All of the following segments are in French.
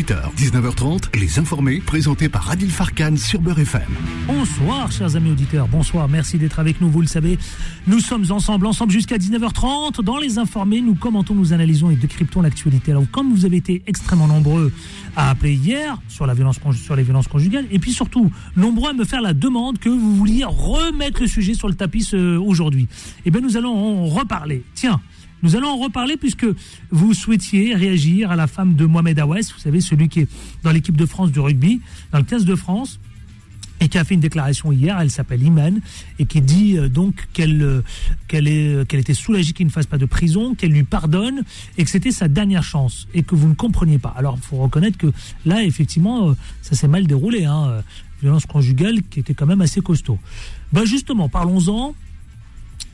18h, 19h30, Les Informés, présentés par Adil Farkan sur Beurre FM. Bonsoir, chers amis auditeurs. Bonsoir, merci d'être avec nous. Vous le savez, nous sommes ensemble, ensemble jusqu'à 19h30. Dans Les Informés, nous commentons, nous analysons et décryptons l'actualité. Alors, comme vous avez été extrêmement nombreux à appeler hier sur, la violence, sur les violences conjugales, et puis surtout, nombreux à me faire la demande que vous vouliez remettre le sujet sur le tapis aujourd'hui, eh bien, nous allons en reparler. Tiens, nous allons en reparler puisque vous souhaitiez réagir à la femme de Mohamed Aouès, vous savez, celui qui est dans l'équipe de France du rugby, dans le 15 de France, et qui a fait une déclaration hier, elle s'appelle Iman, et qui dit euh, donc qu'elle euh, est qu'elle était soulagée qu'il ne fasse pas de prison, qu'elle lui pardonne, et que c'était sa dernière chance, et que vous ne compreniez pas. Alors, il faut reconnaître que là, effectivement, euh, ça s'est mal déroulé, hein, violence conjugale qui était quand même assez costaud. Ben justement, parlons-en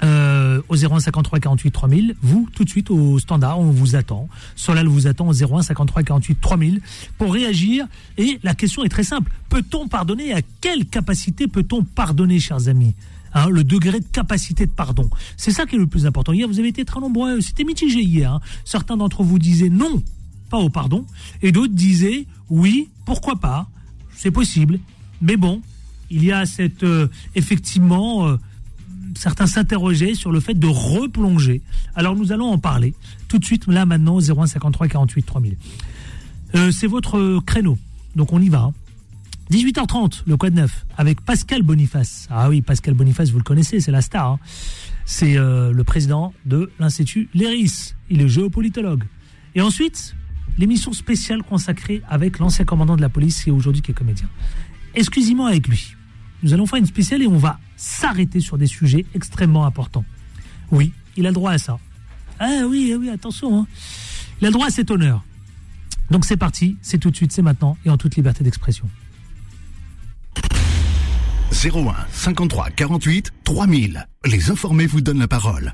euh, au 01 53 48 3000. Vous, tout de suite au standard, on vous attend. Solal vous attend au 01 53 48 3000 pour réagir. Et la question est très simple. Peut-on pardonner? À quelle capacité peut-on pardonner, chers amis? Hein, le degré de capacité de pardon. C'est ça qui est le plus important. Hier, vous avez été très nombreux, c'était mitigé hier. Hein. Certains d'entre vous disaient non, pas au pardon, et d'autres disaient oui, pourquoi pas, c'est possible. Mais bon, il y a cette euh, effectivement euh, certains s'interrogeaient sur le fait de replonger. Alors nous allons en parler tout de suite, là maintenant, 0153 48 3000. c'est votre créneau, donc on y va. 18h30, hein. le code 9, avec Pascal Boniface. Ah oui, Pascal Boniface, vous le connaissez, c'est la star. Hein. C'est euh, le président de l'Institut Léris. Il est géopolitologue. Et ensuite, l'émission spéciale consacrée avec l'ancien commandant de la police et aujourd'hui qui est comédien. Exclusivement avec lui. Nous allons faire une spéciale et on va s'arrêter sur des sujets extrêmement importants. Oui, il a le droit à ça. Ah oui, ah oui, attention. Hein. Il a le droit à cet honneur. Donc c'est parti, c'est tout de suite, c'est maintenant et en toute liberté d'expression. 01 53 48 3000. Les informés vous donnent la parole.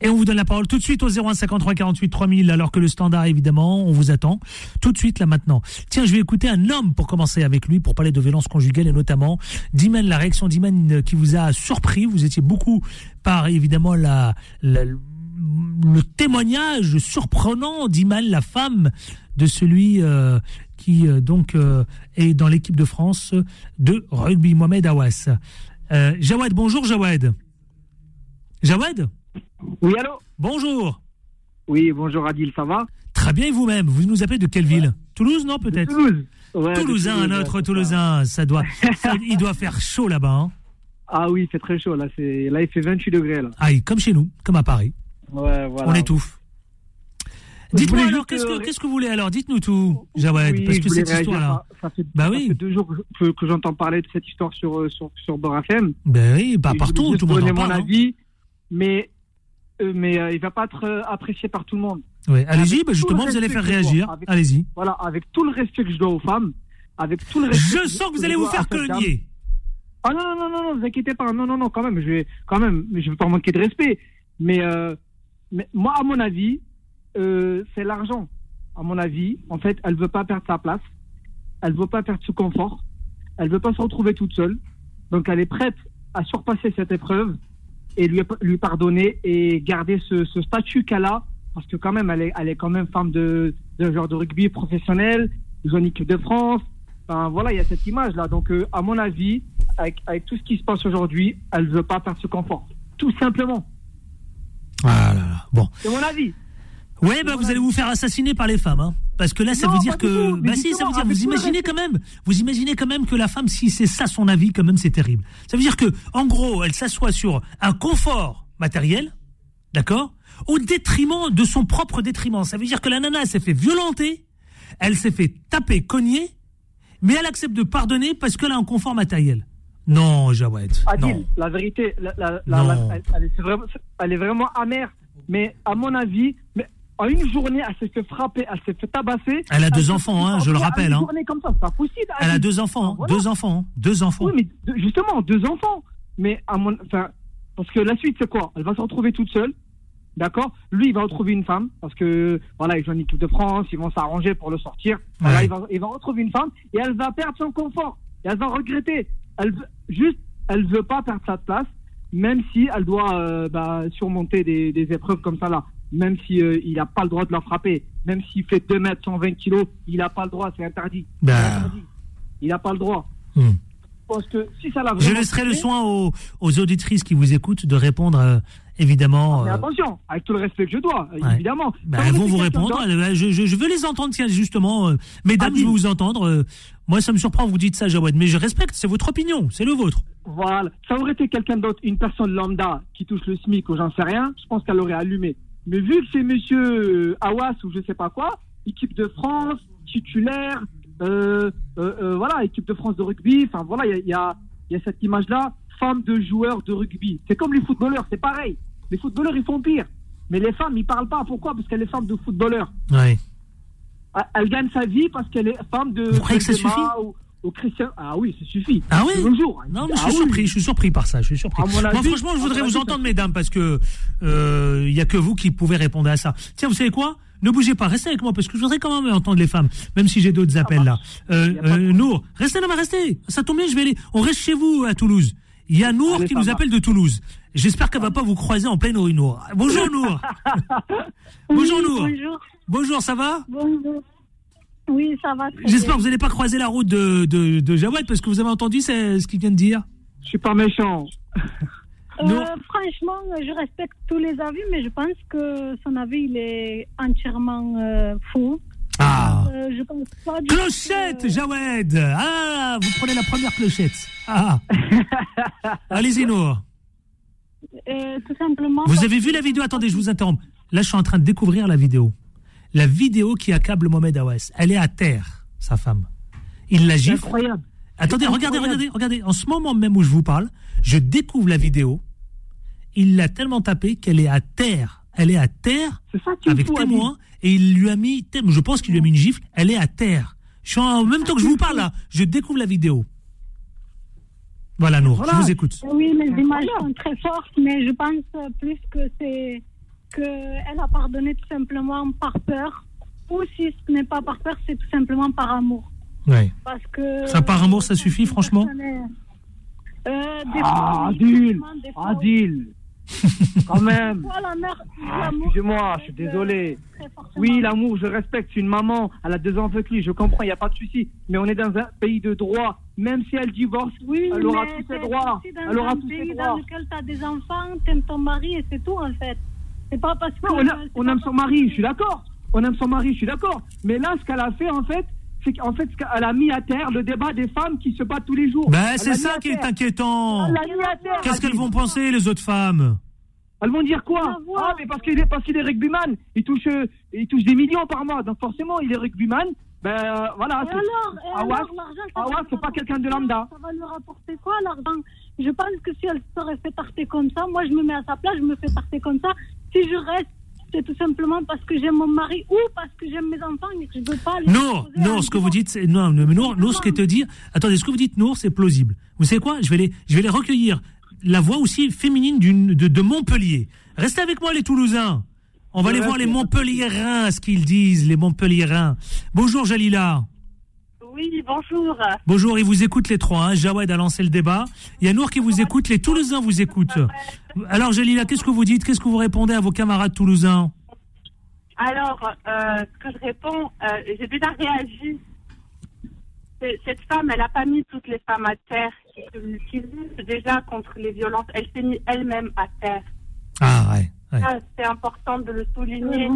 Et on vous donne la parole tout de suite au 0153 48 3000 alors que le standard évidemment, on vous attend tout de suite là maintenant. Tiens, je vais écouter un homme pour commencer avec lui pour parler de violence conjugale et notamment Diman, la réaction d'Iman euh, qui vous a surpris. Vous étiez beaucoup par évidemment la, le témoignage surprenant d'Iman, la femme de celui euh, qui euh, donc est dans l'équipe de France de rugby, Mohamed Awas. Jawad, bonjour Jawad. Jawad? Oui, allô Bonjour. Oui, bonjour Adil, ça va Très bien, vous-même. Vous nous appelez de quelle ville Toulouse, non, peut-être Toulouse. Toulousain, notre Toulousain. Ça doit, il doit faire chaud là-bas. Hein. ah oui, c'est très chaud. Là, là, il fait 28 degrés. Là. Ah, comme chez nous, comme à Paris. Ouais, voilà. On étouffe. Dites-moi alors, qu'est-ce que, vous voulez alors Dites-nous tout, Jawed, parce que cette histoire-là. Ça, fait, bah oui. deux jours que, j'entends parler de cette histoire sur, euh, sur, sur Ben oui, pas partout, tout le monde en parle. mon hein. avis, mais mais euh, il va pas être euh, apprécié par tout le monde. Oui, allez-y, bah, justement, vous allez faire réagir. Allez-y. Voilà, avec tout le respect que je dois aux femmes, avec tout le respect. Je sens que vous allez vous faire cogner. Ah non, non, non, non, ne vous inquiétez pas. Non, non, non, quand même, je vais, quand même, je vais pas manquer de respect. Mais, mais moi, à mon avis, c'est l'argent. À mon avis, en fait, elle veut pas perdre sa place. Elle veut pas perdre ce confort. Elle veut pas se retrouver toute seule. Donc, elle est prête à surpasser cette épreuve et lui, lui pardonner et garder ce, statut qu'elle a, parce que quand même, elle est, elle est quand même femme de, de genre de rugby professionnel, zone équipe de France. Enfin, voilà, il y a cette image-là. Donc, euh, à mon avis, avec, avec tout ce qui se passe aujourd'hui, elle ne veut pas perdre ce confort. Tout simplement. Voilà. Bon. C'est mon avis. Ouais, bah, vous allez vous faire assassiner par les femmes, hein. Parce que là, ça veut dire que, bah si, ça veut dire, vous imaginez quand même, vous imaginez quand même que la femme, si c'est ça son avis, quand même, c'est terrible. Ça veut dire que, en gros, elle s'assoit sur un confort matériel, d'accord, au détriment de son propre détriment. Ça veut dire que la nana s'est fait violenter, elle s'est fait taper, cogner, mais elle accepte de pardonner parce qu'elle a un confort matériel. Non, Jawed. Adil, la vérité, elle, est vraiment, amère. Mais à mon avis, mais en une journée, elle s'est fait frapper, elle s'est fait tabasser. Elle a deux enfants, hein, je le rappelle. Hein. Une journée comme ça, c'est pas possible. Elle a deux enfants, hein, deux enfants, deux enfants. Oui, mais justement, deux enfants. Mais à mon, enfin, parce que la suite, c'est quoi? Elle va se retrouver toute seule. D'accord? Lui, il va retrouver une femme, parce que, voilà, ils jouent en équipe de France, ils vont s'arranger pour le sortir. Voilà, il, va, il va retrouver une femme, et elle va perdre son confort. Et elle va regretter. Elle juste, elle veut pas perdre sa place, même si elle doit euh, bah, surmonter des, des épreuves comme ça là même si euh, il n'a pas le droit de la frapper, même s'il fait 2 mètres, 120 kilos, il n'a pas le droit, c'est interdit. Bah. Interdit. Il n'a pas le droit. Hmm. Parce que si ça Je laisserai le soin aux, aux auditrices qui vous écoutent de répondre, euh, évidemment. Mais euh, attention, avec tout le respect que je dois, Ouais. évidemment. bah, elles vont vous répondre. Je, je- je veux les entendre, tiens, justement. euh, mesdames, Adil. je veux vous entendre. euh, moi, ça me surprend, vous dites ça, Jawed, mais je respecte, c'est votre opinion, c'est le vôtre. Voilà. Ça aurait été quelqu'un d'autre, une personne lambda qui touche le SMIC ou j'en sais rien, je pense qu'elle aurait allumé. Mais vu que c'est monsieur euh, Awas ou je sais pas quoi, équipe de France, titulaire, euh, euh, euh, voilà, équipe de France de rugby, enfin voilà, il y a, y, a, il y a cette image-là, femme de joueur de rugby. C'est comme les footballeurs, c'est pareil. Les footballeurs, ils font pire. Mais les femmes, ils parlent pas. Pourquoi? Parce qu'elle est femme de footballeur. Ouais. Elle gagne sa vie parce qu'elle est femme de. Vous croyez que ça Benzema suffit? ou, ou Christian. Ah oui, ça suffit. Ah oui? Nos jours. Non, mais je Ah suis oui. surpris, je suis surpris par ça, je suis surpris. Moi, franchement, je voudrais vous avis, entendre, mesdames, parce que euh, il y a que vous qui pouvez répondre à ça. Tiens, vous savez quoi? Ne bougez pas, restez avec moi, parce que je voudrais quand même entendre les femmes, même si j'ai d'autres appels là. Euh, euh, Nour, restez là, mais restez. Ça tombe bien, je vais aller. On reste chez vous à Toulouse. Il y a Nour Allez, qui nous appelle de Toulouse. J'espère qu'elle va pas vous croiser en pleine rue, Nour. Bonjour, Nour. Bonjour, Nour. Bonjour. Bonjour, ça va? Bonjour. Oui, ça va. très J'espère que vous n'allez pas croiser la route de, de, de Jawad, parce que vous avez entendu ce qu'il vient de dire. Je suis pas méchant. Euh, Non. franchement, je respecte tous les avis, mais je pense que son avis, il est entièrement euh, faux. Ah. Euh, je pense pas du tout Clochette, que- Jawed Ah, vous prenez la première clochette. Ah. Allez-y, Nour. Euh, tout simplement. Vous avez vu la vidéo? Attendez, je vous interromps. Là, je suis en train de découvrir la vidéo. La vidéo qui accable Mohamed Aouas. Elle est à terre, sa femme. Il la C'est gifle. incroyable. Attendez, regardez, incroyable. regardez, regardez. En ce moment même où je vous parle, je découvre la vidéo. Il l'a tellement tapée qu'elle est à terre. Elle est à terre C'est ça qui me avec témoin et il lui a mis, je pense qu'il lui a mis une gifle. Elle est à terre. Je suis en même temps que je vous parle là, je découvre la vidéo. Voilà, Nour, Voilà. je vous écoute. Oui, les images sont très fortes, mais je pense plus que c'est qu'elle a pardonné tout simplement par peur. Ou si ce n'est pas par peur, c'est tout simplement par amour. Ouais. Parce que. Ça, par amour, ça suffit, franchement Euh, des Ah, fois, oui, Adil. des fois, Adil. Quand même. Ah, l'amour, Excusez-moi, je suis euh, désolé. Oui, l'amour, je respecte. C'est une maman. Elle a deux enfants avec lui. Je comprends, il n'y a pas de souci. Mais on est dans un pays de droit. Même si elle divorce, Oui, elle aura tous ses droits. dans Elle aura un tous ses droits. dans lequel tu as des enfants, t'aimes ton mari et c'est tout en fait. C'est pas parce que. Non, on, a- aime son que- mari, je suis d'accord. On aime son mari, je suis d'accord. Mais là, ce qu'elle a fait, en fait, c'est qu'en fait, ce qu'elle a mis à terre le débat des femmes qui se battent tous les jours. Ben, Elle c'est ça qui est inquiétant. Elle. Qu'est-ce qu'elles vont penser, les autres femmes? Elles vont dire quoi? Ah, mais parce qu'il est, parce qu'il est rugbyman, il touche, il touche des millions par mois. Donc forcément, il est rugbyman. Ben euh, voilà. Et c'est- alors, Awas, Awas, va c'est pas quelqu'un de lambda. Ça va lui rapporter quoi l'argent? Je pense que si elle serait fait tarter comme ça, moi je me mets à sa place, je me fais tarter comme ça. Si je reste, c'est tout simplement parce que j'aime mon mari ou parce que j'aime mes enfants et que je veux pas les Non, non, ce que vous dites, c'est non, mais Nour, Nour, ce que te dire, attendez, ce que vous dites, Nour, c'est plausible. Vous savez quoi Je vais les, je vais les recueillir. La voix aussi féminine de, de Montpellier. Restez avec moi, les Toulousains. On va aller voir les Montpelliérains, ce qu'ils disent, les Montpelliérains. Bonjour, Jalila. Oui, bonjour. Bonjour, ils vous écoutent les trois. Hein. Jawed a lancé le débat. Il y a Nour qui vous écoute, les Toulousains vous écoutent. Alors, Jalila, qu'est-ce que vous dites? Qu'est-ce que vous répondez à vos camarades toulousains? Alors, euh, ce que je réponds, euh, j'ai déjà réagi. Cette femme, elle n'a pas mis toutes les femmes à terre qui, se- luttent déjà contre les violences. Elle s'est mise elle-même à terre. Ah, ouais. C'est important de le souligner.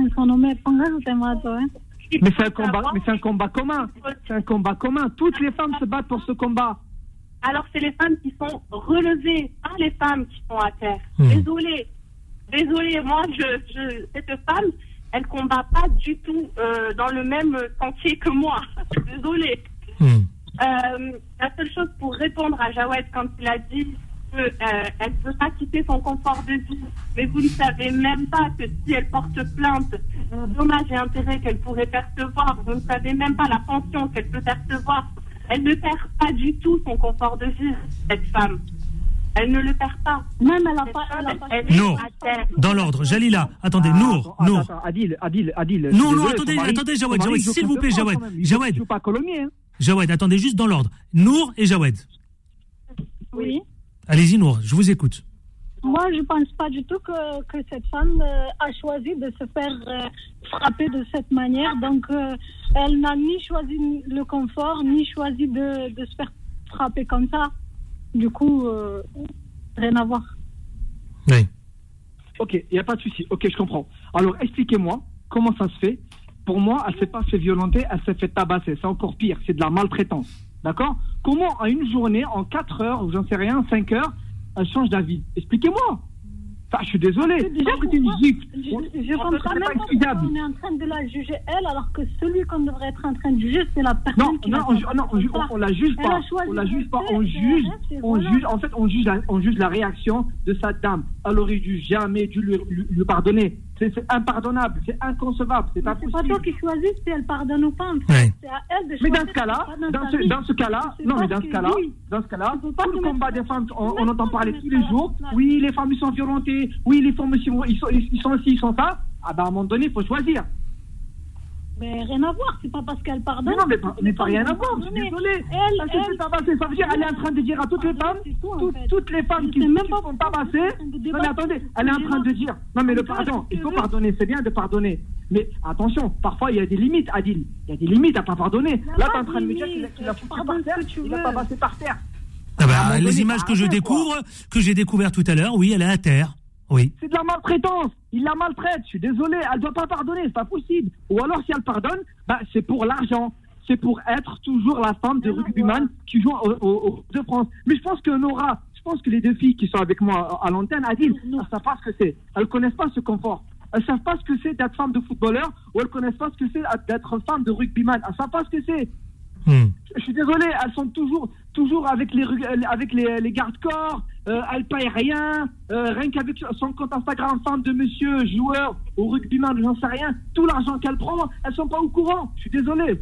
Mais c'est un combat, mais c'est un combat commun. C'est un combat commun. Toutes les femmes se battent pour ce combat. Alors, c'est les femmes qui sont relevées, pas les femmes qui sont à terre. Hmm. Désolée. Désolée, moi, je, je, cette femme, elle combat pas du tout euh, dans le même sentier que moi. Désolée. Hmm. Euh, la seule chose pour répondre à Jawed quand il a dit qu'elle ne peut pas quitter son confort de vie, mais vous ne savez même pas que si elle porte plainte, dommages et intérêts qu'elle pourrait percevoir, vous ne savez même pas la pension qu'elle peut percevoir. Elle ne perd pas du tout son confort de vie, cette femme. Elle ne le perd pas. Même elle a Cette pas. Elle a pas elle est Non. à terre. Dans l'ordre, Jalila, attendez, Ah, Nour, attends, Nour. attends, Adil, Adil, Adil. je suis Non, non, désolé, attendez, mari- attendez, Jawed, Jawed, s'il vous plaît, Jawed, quand même. Il Jawed. joue pas colomier. Hein. Jawed, attendez juste dans l'ordre. Nour et Jawed. Oui. Allez-y, Nour, je vous écoute. Moi, je pense pas du tout que, que cette femme euh, a choisi de se faire euh, frapper de cette manière. Donc, euh, elle n'a ni choisi le confort, ni choisi de, de se faire frapper comme ça. Du coup, euh, rien à voir. Oui. Ok, il n'y a pas de souci. Ok, je comprends. Alors, expliquez-moi comment ça se fait. Pour moi, elle s'est pas fait violenter, elle s'est fait tabasser. C'est encore pire, c'est de la maltraitance. D'accord Comment, en une journée, en 4 heures, ou j'en sais rien, 5 heures, elle change d'avis Expliquez-moi. Enfin, je suis désolé. Déjà, c'est une gifle, Je, comprends même pas pourquoi on est en train de la juger elle, alors que celui qu'on devrait être en train de juger, c'est la personne Non, qui non, on, non, on, on la juge Elle pas. On la juge pas. On juge. On voilà. juge. En fait, on juge la, on juge la réaction de sa dame. Elle aurait dû jamais dû lui, lui- lui pardonner. C'est impardonnable. C'est inconcevable. C'est pas C'est pas possible. toi qui choisis si elle pardonne ou pas. Ouais. C'est à elle de Mais choisir. dans ce cas-là, dans ce, dans ce cas-là, non, mais dans ce cas-là, dans ce cas-là, tout le combat des femmes, on, entend parler tous les jours. Oui, les femmes, ils sont violentées. Oui, les femmes, ils sont, ils sont, ils sont ci, ils sont ça. Ah ben, à un moment donné, il faut choisir. Mais rien à voir, c'est pas parce qu'elle pardonne. Non, mais pas, mais pas femmes rien à voir. Je suis pardonner. désolé. Elle, Ça elle, veut dire, elle est en train de dire à toutes les femmes, tout, en toutes, fait. toutes les femmes Je qui, même qui pas sont tabassées. Non, mais attendez, elle est en train de dire. Non, mais le pardon, il faut pardonner, c'est bien de pardonner. Mais attention, parfois il y a des limites, Adil. Il y a des limites à pas pardonner. Là, pas t'es en train de me dire qu'il a Tu foutu par terre, il a tabassé par terre. Ah bah, les images que je découvre, que j'ai découvert tout à l'heure, oui, elle est à terre. Oui. C'est de la maltraitance. Il la maltraite. Je suis désolé. Elle doit pas pardonner. C'est pas possible. Ou alors, si elle pardonne, bah, c'est pour l'argent. C'est pour être toujours la femme de rugbyman qui joue au, au, au de France. Mais je pense que Nora, je pense que les deux filles qui sont avec moi à l'antenne, Adil, elles Non. savent pas ce que c'est. Elles connaissent pas ce confort. Elles savent pas ce que c'est d'être femme de footballeur ou elles connaissent pas ce que c'est d'être femme de rugbyman. Elles savent pas ce que c'est. Hmm. Je suis désolé, elles sont toujours, toujours avec les, rug- avec les, gardes-corps, euh, elles payent rien, euh, rien qu'avec son compte Instagram femme de monsieur, joueur, au rugbyman, j'en sais rien, tout l'argent qu'elles prennent, elles sont pas au courant. Je suis désolé,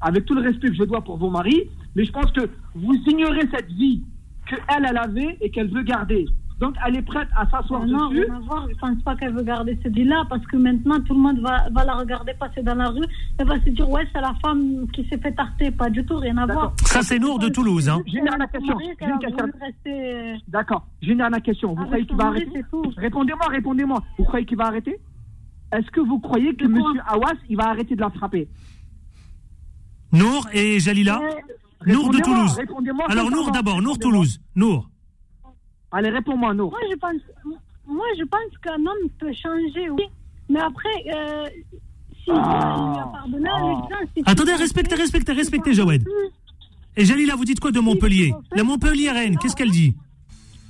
avec tout le respect que je dois pour vos maris, mais je pense que vous ignorez cette vie qu'elle, elle avait et qu'elle veut garder. Donc elle est prête à s'asseoir Non, dessus. rien à voir. Je pense pas qu'elle veut garder cette vie-là parce que maintenant tout le monde va, va la regarder passer dans la rue et va se dire ouais c'est la femme qui s'est fait tarter. Pas du tout, rien à voir. Ça, c'est Nour de Toulouse. Hein. J'ai une dernière question. Rester D'accord, j'ai une dernière question. Vous croyez qu'il va arrêter. Répondez-moi, répondez-moi. Vous croyez qu'il va arrêter? Est-ce que vous croyez que Monsieur Awas, il va arrêter de la frapper? Nour et Jalila? Nour de Toulouse. Alors, Nour d'abord, Nour. Toulouse. Nour. Allez, réponds-moi, Nour. Moi je pense, moi je pense qu'un homme peut changer, oui. Mais après, euh, si Ah. il lui a pardonné, Attendez, respectez, respectez, respectez, Jawed. Et Jalila, vous dites quoi de Montpellier La Montpellier-Reine, qu'est-ce qu'elle dit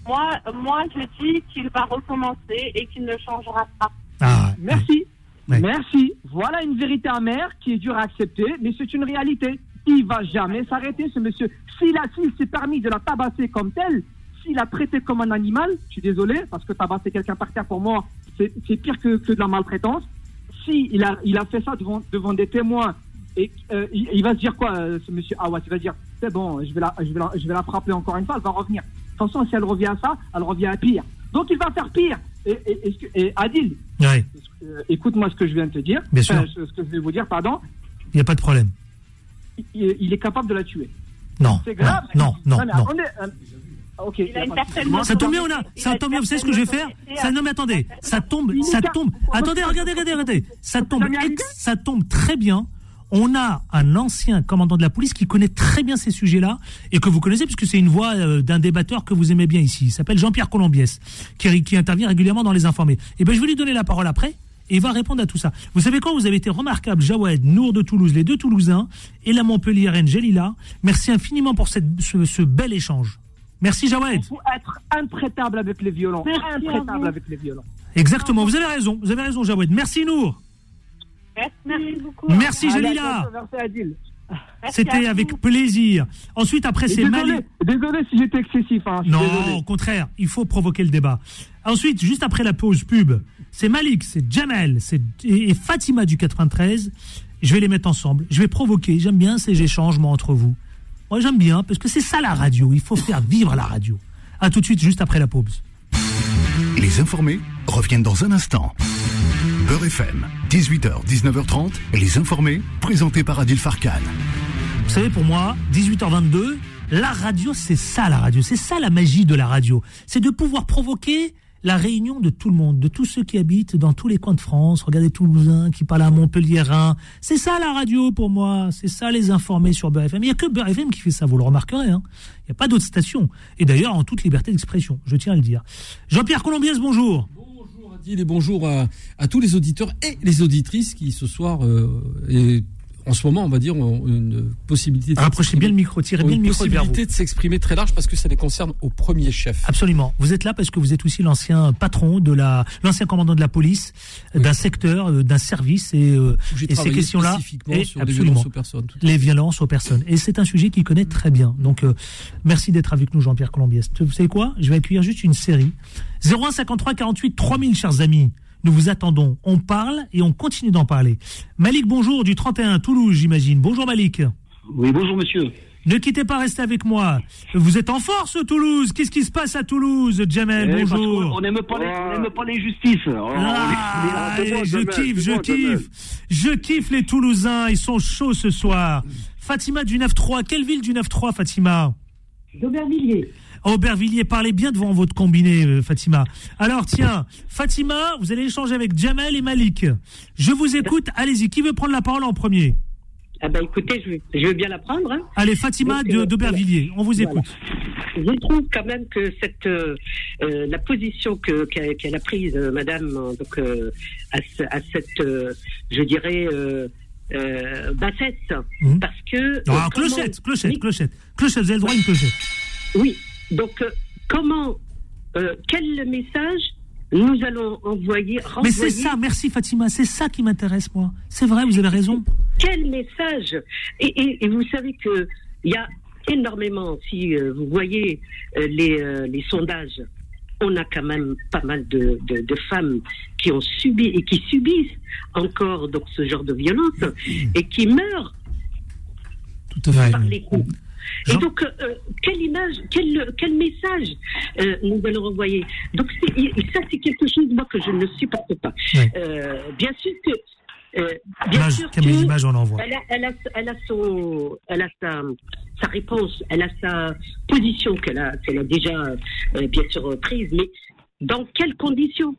Moi, moi, je dis qu'il va recommencer et qu'il ne changera pas. Ah, Merci. Ouais. Merci. Voilà une vérité amère qui est dure à accepter, mais c'est une réalité. Il va jamais s'arrêter, ce monsieur. S'il a, s'il s'est permis de la tabasser comme telle, s'il a traité comme un animal, je suis désolé, parce que tabasser quelqu'un par terre, pour moi, c'est pire que, que de la maltraitance. Si il a, il a fait ça devant, devant des témoins, et euh, il, il va se dire quoi, euh, ce monsieur Awad Il va se dire, c'est bon, je vais, la, je, vais la, je vais la frapper encore une fois, elle va revenir. De toute façon, si elle revient à ça, elle revient à pire. Donc il va faire pire. Et, et, et, et Adil, ouais, euh, écoute-moi ce que je viens de te dire. Bien sûr. Ce que je vais vous dire, pardon. il n'y a pas de problème. Il, il est capable de la tuer. Non, C'est grave. non, non, non. attendez, euh, ok. Il a une Ça tombe bien, on a. Ça tombe bien. Vous savez ce que je vais faire Ça non, mais attendez. Ça tombe. Ça tombe. Attendez, regardez, regardez, regardez. Ça tombe. Ça tombe très bien. On a un ancien commandant de la police qui connaît très bien ces sujets-là et que vous connaissez puisque c'est une voix euh, d'un débatteur que vous aimez bien ici. Il s'appelle Jean-Pierre Colombiès, qui, qui intervient régulièrement dans les informés. Et ben je vais lui donner la parole après. Et il va répondre à tout ça. Vous savez quoi? Vous avez été remarquable, Jawed, Nour de Toulouse, les deux Toulousains, et la Montpellier-Reine Jelila. Merci infiniment pour cette, ce, ce bel échange. Merci, Jawed. Il faut être intraitable avec les violents. Merci intraitable vous. avec les violents. Exactement, vous avez raison, vous avez raison, Jawed. Merci, Nour. Merci. Merci beaucoup. Merci, Jalila. C'était vous. avec plaisir. Ensuite, après, c'est Malik. désolé si j'étais excessif. Hein, Non, désolé. au contraire, il faut provoquer le débat. Ensuite, juste après la pause pub, c'est Malik, c'est Jamel c'est, et et Fatima du 93. Je vais les mettre ensemble. Je vais provoquer. J'aime bien ces échanges, moi, entre vous. Moi, j'aime bien, parce que c'est ça la radio. Il faut faire vivre la radio. À tout de suite, juste après la pause. Les informés reviennent dans un instant. Beurre FM, 18h, 19h30, les informés, présentés par Adil Farkan. Vous savez, pour moi, 18h22, La radio, c'est ça la radio, c'est ça la magie de la radio. C'est de pouvoir provoquer la réunion de tout le monde, de tous ceux qui habitent dans tous les coins de France. Regardez Toulousains qui parlent à Montpellier, C'est ça la radio pour moi. C'est ça les informer sur Beurre FM. Il n'y a que Beurre FM qui fait ça, vous le remarquerez. Hein. Il n'y a pas d'autres stations. Et d'ailleurs, en toute liberté d'expression, je tiens à le dire. Jean-Pierre Colombiès, bonjour. Bonjour Adil et bonjour à, tous les auditeurs et les auditrices qui ce soir euh, en ce moment, on va dire, une possibilité. De Rapprochez bien le micro, tirez bien le micro. Une possibilité de s'exprimer très large parce que ça les concerne au premier chef. Absolument. Vous êtes là parce que vous êtes aussi l'ancien patron de la, l'ancien commandant de la police, d'un secteur, euh, d'un service et, euh, et ces questions-là. Et sur les violences aux personnes. Les violences aux personnes. Et c'est un sujet qu'il connaît très bien. Donc, euh, merci d'être avec nous, Jean-Pierre Colombiès. Vous savez quoi? Je vais accueillir juste une série. 0153 48 3000, chers amis. Nous vous attendons. On parle et on continue d'en parler. Malik, bonjour, du 31, Toulouse, j'imagine. Bonjour Malik. Oui, bonjour monsieur. Ne quittez pas, restez avec moi. Vous êtes en force, Toulouse. Qu'est-ce qui se passe à Toulouse, Jamel eh, Bonjour. On n'aime pas, les, pas l'injustice. Ah, je kiffe, je kiffe. Je kiffe les Toulousains. Ils sont chauds ce soir. Fatima du 9-3. Quelle ville du 9-3, Fatima? D'Aubervilliers. Aubervilliers, parlez bien devant votre combiné, euh, Fatima. Alors, tiens, Fatima, vous allez échanger avec Jamel et Malik. Je vous écoute, allez-y. Qui veut prendre la parole en premier? Ah ben écoutez, je, veux bien la prendre. Hein. Allez, Fatima euh, d'Aubervilliers, on vous écoute. Je trouve quand même que cette euh, la position que qu'elle a prise, Madame, donc à, cette, je dirais. bassesse, mmh. parce que. Non, clochette, clochette, clochette, clochette, vous avez le droit à une clochette. Oui, donc, euh, comment, euh, quel message nous allons envoyer Mais c'est ça, merci Fatima, c'est ça qui m'intéresse, moi. C'est vrai, vous avez raison. Quel message et, vous savez qu'il y a énormément, si euh, vous voyez les, sondages, on a quand même pas mal de, femmes qui ont subi et qui subissent encore donc, ce genre de violence et qui meurent Tout à fait. par les coups. Et donc, euh, quelle image, quel, quel message euh, nous allons renvoyer Donc, ça, c'est quelque chose, moi, que je ne supporte pas. Euh, bien sûr que. bien sûr que images on envoie. Elle a, elle a, elle a, son, elle a sa, sa réponse, elle a sa position qu'elle a, qu'elle a déjà, bien sûr, prise, mais dans quelles conditions?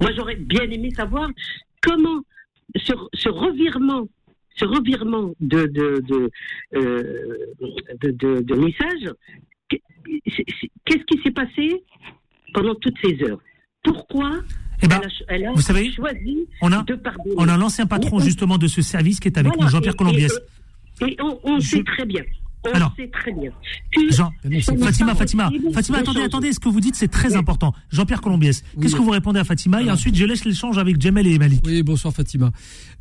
Moi, j'aurais bien aimé savoir comment ce, ce revirement ce revirement de, de, de, euh, de, messages, qu'est-ce qui s'est passé pendant toutes ces heures? Pourquoi eh ben, elle a, vous savez, choisi on a, de pardonner? On a l'ancien patron justement de ce service qui est avec nous, Jean-Pierre Colombiès. Et, on, sait très bien. On sait très bien. Jean, Fatima, Fatima, Fatima, attendez, attendez, ce que vous dites, c'est très important. Jean-Pierre Colombiès, qu'est-ce que vous répondez à Fatima? Et ensuite, je laisse l'échange avec Jamel et Malik. Oui, bonsoir Fatima.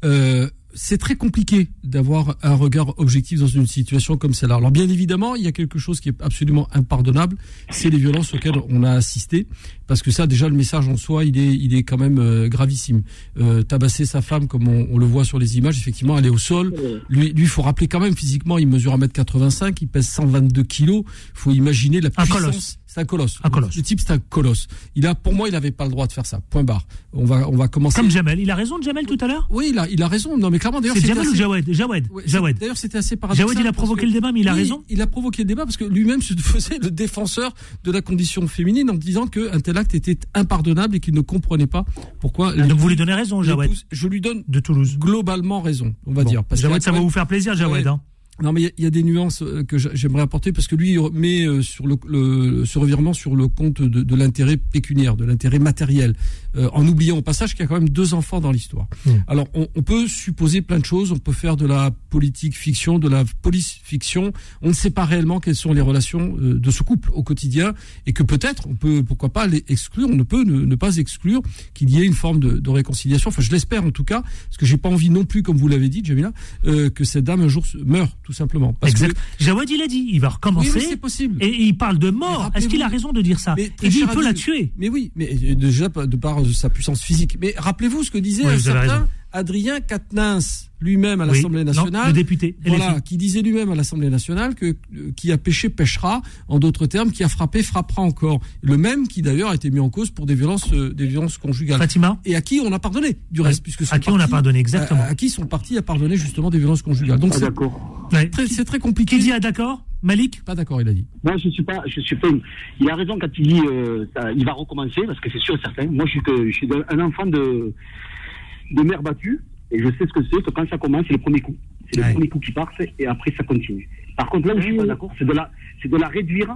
Euh, c'est très compliqué d'avoir un regard objectif dans une situation comme celle-là. Alors bien évidemment, il y a quelque chose qui est absolument impardonnable, c'est les violences auxquelles on a assisté, parce que ça déjà le message en soi, il est, il est quand même euh, gravissime. Euh, tabasser sa femme, comme on, le voit sur les images, effectivement, elle est au sol. Lui, lui, il faut rappeler quand même physiquement, il mesure 1m85, il pèse 122 kilos. Il faut imaginer la puissance. C'est un colosse. Un colosse. Le type, c'est un colosse. Il a, pour moi, il n'avait pas le droit de faire ça. Point barre. On va, on va commencer. Comme Jamel. Il a raison, Jamel, tout à l'heure? Oui, il a, il a raison. Non, mais clairement, d'ailleurs. C'est Jamel ou Jawed Jawed. Jawed. D'ailleurs, c'était assez paradoxal. Jawed, il a provoqué le débat, mais il a raison. Il a provoqué le débat parce que lui-même se faisait le défenseur de la condition féminine en disant qu'un tel acte était impardonnable et qu'il ne comprenait pas pourquoi. Donc, vous lui donnez raison, Jawed. Je lui donne. De Toulouse. Globalement raison, on va dire. Parce Jawed, ça va vous faire plaisir, Jawed, hein. Non, mais il y, a des nuances euh, que j'aimerais apporter parce que lui met euh, sur le, le, ce revirement sur le compte de, de l'intérêt pécuniaire, de l'intérêt matériel, euh, en oubliant au passage qu'il y a quand même deux enfants dans l'histoire. Mmh. Alors, on, on, peut supposer plein de choses, on peut faire de la politique fiction, de la police fiction. On ne sait pas réellement quelles sont les relations de ce couple au quotidien et que peut-être on peut, pourquoi pas, les exclure. On ne peut ne, pas exclure qu'il y ait une forme de, de, réconciliation. Enfin, je l'espère en tout cas, parce que j'ai pas envie non plus, comme vous l'avez dit, Jamila, que cette dame un jour meure tout simplement. Parce exact. Jawad, il a dit, il va recommencer. Oui, c'est possible. Et, il parle de mort. Est-ce qu'il a raison de dire ça Il dit, il peut la tuer. Mais oui, mais déjà de par sa puissance physique. Mais rappelez-vous ce que disait un certain Adrien Quatennens lui-même à l'Assemblée nationale, le député, voilà, qui disait lui-même à l'Assemblée nationale que euh, qui a péché pêchera, en d'autres termes, qui a frappé frappera encore. Le même qui d'ailleurs a été mis en cause pour des violences, euh, des violences conjugales. Fatima. Et à qui on a pardonné du reste, puisque à qui on a pardonné exactement. À, qui son parti a pardonné justement des violences conjugales. Donc ah, d'accord. c'est très compliqué. Qui dit ah, d'accord Malik Pas d'accord, il a dit. Moi, je suis pas, je suis pas. Il a raison quand il dit, euh, ça- il va recommencer parce que c'est sûr et certain. Moi, je suis que, je suis un enfant de, de mère battue et je sais ce que c'est que quand ça commence, c'est le premier coup. C'est Ouais. le premier coup qui part et après ça continue. Par contre, là où je suis pas d'accord, c'est de la, c'est de la réduire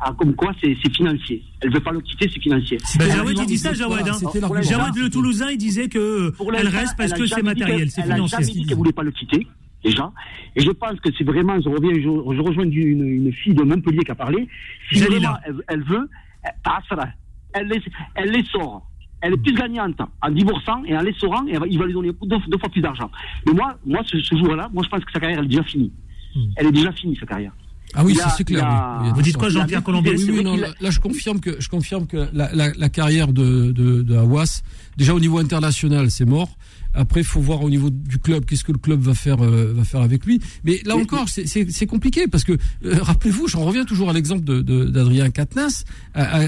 à comme quoi c'est c'est financier. Elle veut pas le quitter, c'est financier. Ben, Jawed, il dit ça. Jawed. hein. Le Toulousain, il disait que Pour elle reste parce elle que c'est matériel, c'est Elle a financier. jamais dit qu'elle voulait pas le quitter, déjà. Et je pense que c'est vraiment, je reviens, je, je rejoins une, une fille de Montpellier qui a parlé. Si vraiment elle, elle veut, elle, ah, elle, les, elle les sort. Elle est plus gagnante en divorçant et en les sortant, et il va lui donner deux, deux fois plus d'argent. Mais moi, moi, ce, ce jour-là, moi, je pense que sa carrière, elle est déjà finie. Hmm. Elle est déjà finie, sa carrière. Ah oui, c'est clair. a- oui. Vous dites quoi, Jean-Pierre Colombier Oui, oui, non, là, je confirme que je confirme que la, la, la carrière de, de, de Hawass, déjà au niveau international, c'est mort. Après, il faut voir au niveau du club, qu'est-ce que le club va faire, euh, va faire avec lui. Mais là encore, c'est- compliqué parce que euh, rappelez-vous, j'en reviens toujours à l'exemple de- de- d'Adrien Quatennens, à-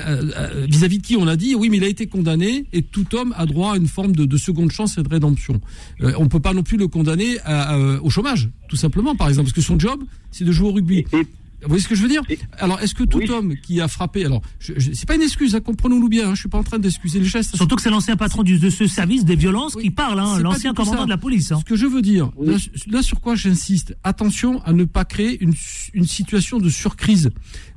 vis-à-vis de qui on a dit oui, mais il a été condamné et tout homme a droit à une forme de, de seconde chance et de rédemption. Euh, on peut pas non plus le condamner à- à- au chômage, tout simplement, par exemple, parce que son job, c'est de jouer au rugby. Vous voyez ce que je veux dire Alors, est-ce que tout Oui. homme qui a frappé, alors, je, je- c'est pas une excuse, hein, comprenons-nous bien, hein, je suis pas en train d'excuser les gestes. Surtout que c'est l'ancien patron du- de ce service des violences Oui. qui parle, hein, C'est pas l'ancien commandant ça. de la police. hein. Ce que je veux dire, Oui. là, là, sur quoi j'insiste, attention à ne pas créer une, une situation de surcrise.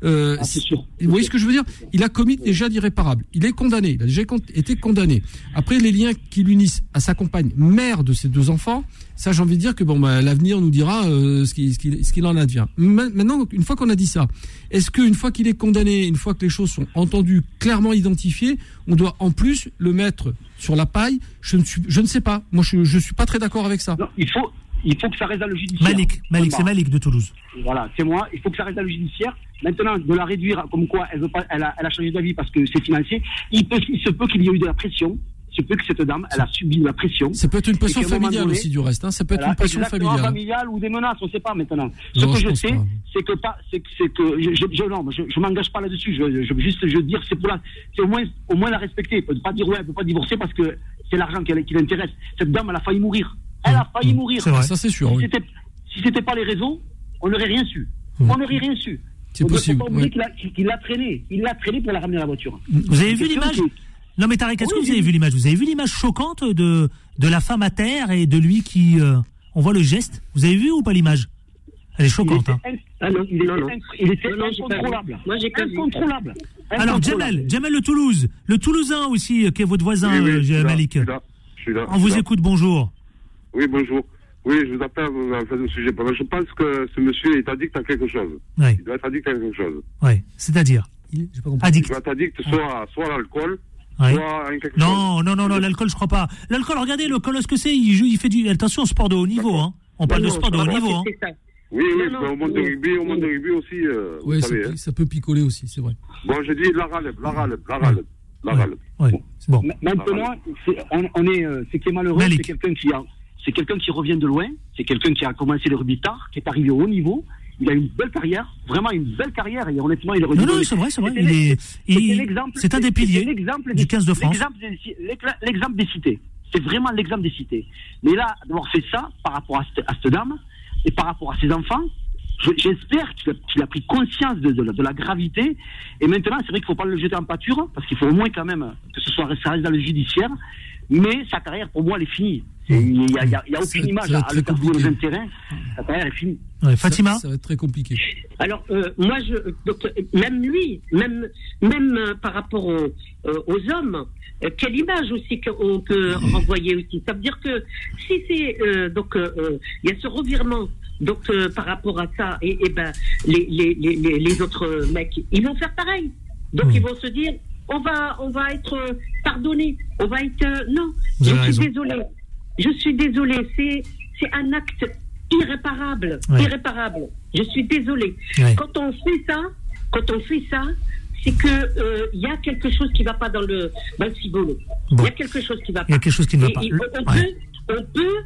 Euh, Ah, c'est sûr. vous voyez ce que je veux dire Il a commis déjà d'irréparables. Il est condamné. Il a déjà été condamné. Après, les liens qui l'unissent à sa compagne, mère de ses deux enfants, ça, j'ai envie de dire que bon, bah, l'avenir nous dira euh, ce qu'il ce ce en advient. Ma- Maintenant, une fois qu'on a dit ça, est-ce qu'une fois qu'il est condamné, une fois que les choses sont entendues, clairement identifiées, on doit en plus le mettre sur la paille? Je ne suis, je ne sais pas. Moi, je, je suis pas très d'accord avec ça. Non, il faut, il faut que ça reste dans le judiciaire. Malik, Malik, c'est. Malik de Toulouse. Voilà, c'est moi. Il faut que ça reste dans le judiciaire. Maintenant, de la réduire, comme quoi elle veut pas, elle a, elle a changé d'avis parce que c'est financier. Il, peut, il se peut qu'il y ait eu de la pression. Se peut que cette dame, elle a subi de la pression. Ça peut être une pression familiale donné, aussi du reste. Hein. Ça peut être Voilà, une pression familiale. familiale ou des menaces, on ne sait pas maintenant. Ce Non, que je sais, c'est que pas, c'est que, c'est que je, je, je- non, je, je m'engage pas là-dessus. Je, je, juste, je veux dire, c'est pour la, c'est au moins, au moins la respecter. Pas pas dire ouais, elle peut pas divorcer parce que c'est l'argent qui, qui l'intéresse. Cette dame, elle a failli mourir. Elle a failli mourir. C'est vrai. Ça, c'est sûr. Si oui. c'était, si c'était pas les raisons, on n'aurait rien su. Mmh. On n'aurait rien su. C'est On ne peut possible, pas ouais. qu'il l'a traîné. Il l'a traîné pour la ramener à la voiture. Vous avez vu C'est l'image Non mais Tarek, est-ce que Oui, vous avez oui. vu l'image? Vous avez vu l'image choquante de, de la femme à terre et de lui qui... euh, on voit le geste? Vous avez vu ou pas l'image? Elle est choquante. hein. Ah non, il était non, il était incontrôlable. Moi. Incontrôlable. Alors. Jamel, Jamel le Toulouse, le Toulousain aussi, euh, qui est votre voisin, Oui, oui, euh, je suis là, Malik. je suis là, je suis là, On vous là. écoute, bonjour. Oui, bonjour. Oui, je vous appelle en fait au sujet. Parce que Je pense que ce monsieur est addict à quelque chose. Ouais, Il doit être addict à quelque chose. ouais. C'est-à-dire Il- compris. Il Addict. doit être addict soit, soit à l'alcool, Ouais. soit chose. Non, non, non, non, l'alcool, je crois pas. L'alcool, regardez, le colosse que c'est, il, joue- il fait du. Attention, sport de haut niveau, hein. On parle de sport de haut niveau, hein. Oui, oui, Non, mais non, au monde de oui. rugby, au monde de rugby aussi, euh, Oui, ça, peut- hein. ça peut picoler aussi, c'est vrai. Bon, je dis la râle, la râle, la râle, la. Ouais. Bon. Ma- Maintenant, on, on est, euh, c'est qui est malheureux, c'est quelqu'un qui a, c'est quelqu'un qui revient de loin, c'est quelqu'un qui a commencé le rugby tard, qui est arrivé au haut niveau. Il a une belle carrière, vraiment une belle carrière, et honnêtement, il aurait Non, non, c'est vrai, c'est vrai. C'est un des piliers l'exemple du des- 15 de France. L'exemple des, cités. C'est vraiment l'exemple des cités. Mais là, d'avoir fait ça par rapport à cette, à cette dame et par rapport à ses enfants, je- j'espère qu'il a, pris conscience de, de la, de la gravité. Et maintenant, c'est vrai qu'il ne faut pas le jeter en pâture, parce qu'il faut au moins quand même que ce soit ça reste dans le judiciaire. Mais sa carrière, pour moi, elle est finie. Il n'y a, a- a aucune image à, le dans un terrain. Sa carrière est finie. Ouais, Fatima Ça, ça va être très compliqué. Alors, euh, moi, je, donc, même lui, même, même euh, par rapport aux, euh, aux hommes, euh, quelle image aussi qu'on peut renvoyer aussi. Ça veut dire que si c'est euh, donc il y a ce revirement donc euh, par rapport à ça et, et ben les, les, les, autres mecs ils vont faire pareil. Donc ils vont se dire on va on va être euh, pardonné, on va être euh, non. Vous je suis désolée. Je suis désolée. C'est c'est un acte irréparable, Ouais. irréparable. Je suis désolée. Ouais. Quand on fait ça, quand on fait ça, c'est que euh, il y a quelque chose qui va pas dans le dans le cibolo. Il Bon. y a quelque chose qui va pas. Il y a quelque chose qui ne va pas. et on, Ouais. peut, on peut,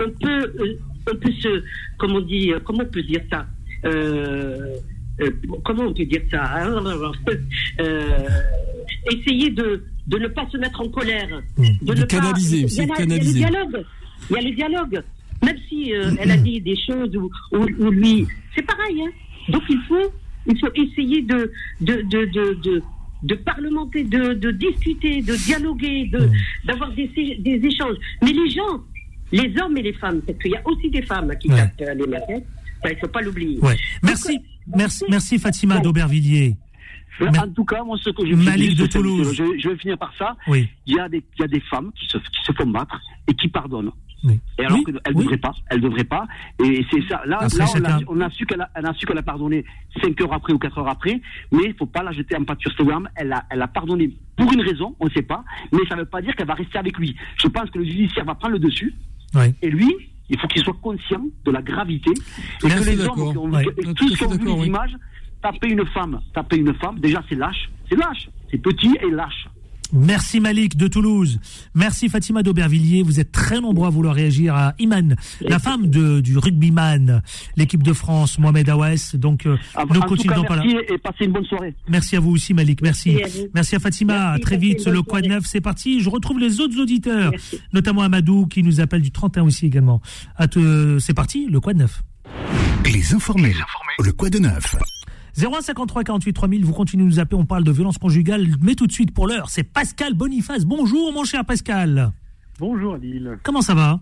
on peut, on peut se, comment on dit, comment on peut dire ça euh, euh, Comment on peut dire ça hein Euh, Essayer de, de ne pas se mettre en colère, de, De ne canaliser, pas. il y a la- Il y a canaliser. le dialogue. Il y a le dialogue. Même si euh, elle a dit des choses où, où, où lui, c'est pareil. Hein Donc il faut, il faut essayer de, de, de, de, parlementer, de, de discuter, de dialoguer, de, d'avoir des, des échanges. Mais les gens, les hommes et les femmes, parce qu'il y a aussi des femmes qui Ouais. tapent les maquettes, ça, il ne faut pas l'oublier. Ouais. Merci, merci, merci Fatima d'Aubervilliers. Mais- En tout cas, moi, ce que je Malik de Toulouse. Je, je vais finir par ça. Oui. Il y a des, il y a des femmes qui se, qui se font battre et qui pardonnent. Oui. Et alors Oui, qu'elles ne oui. devraient pas, elles devraient pas. Et c'est ça. Là, Après, là on, a, on a su qu'elle a, elle a qu'elle a pardonné cinq heures après ou quatre heures après. Mais il faut pas la jeter en pâture sur. Elle a, elle a pardonné pour une raison, on ne sait pas. Mais ça ne veut pas dire qu'elle va rester avec lui. Je pense que le judiciaire va prendre le dessus. Et lui, il faut qu'il soit conscient de la gravité. Et que les hommes qui ont, Ouais. et tous qui ont vu les oui. images, taper une femme, taper une femme, déjà c'est lâche. C'est lâche. C'est petit et lâche. Merci Malik de Toulouse. Merci Fatima d'Aubervilliers. Vous êtes très nombreux à vouloir réagir à Iman, la femme de, du rugbyman, l'équipe de France, Mohamed Aouès. Donc, euh, cas, continuons pas là. merci et passez une bonne soirée. Merci à vous aussi, Malik. Merci. Merci à vous. Merci à Fatima. Merci, À très vite. Le Quad soirée. 9, c'est parti. Je retrouve les autres auditeurs, Merci. notamment Amadou qui nous appelle du 31 aussi également. À te- C'est parti, le Quad 9. Les informés. Le quoi de neuf 0153 48 3000, vous continuez de nous appeler, on parle de violence conjugale, mais tout de suite pour l'heure, c'est Pascal Boniface. Bonjour mon cher Pascal. Bonjour Adil. Comment ça va?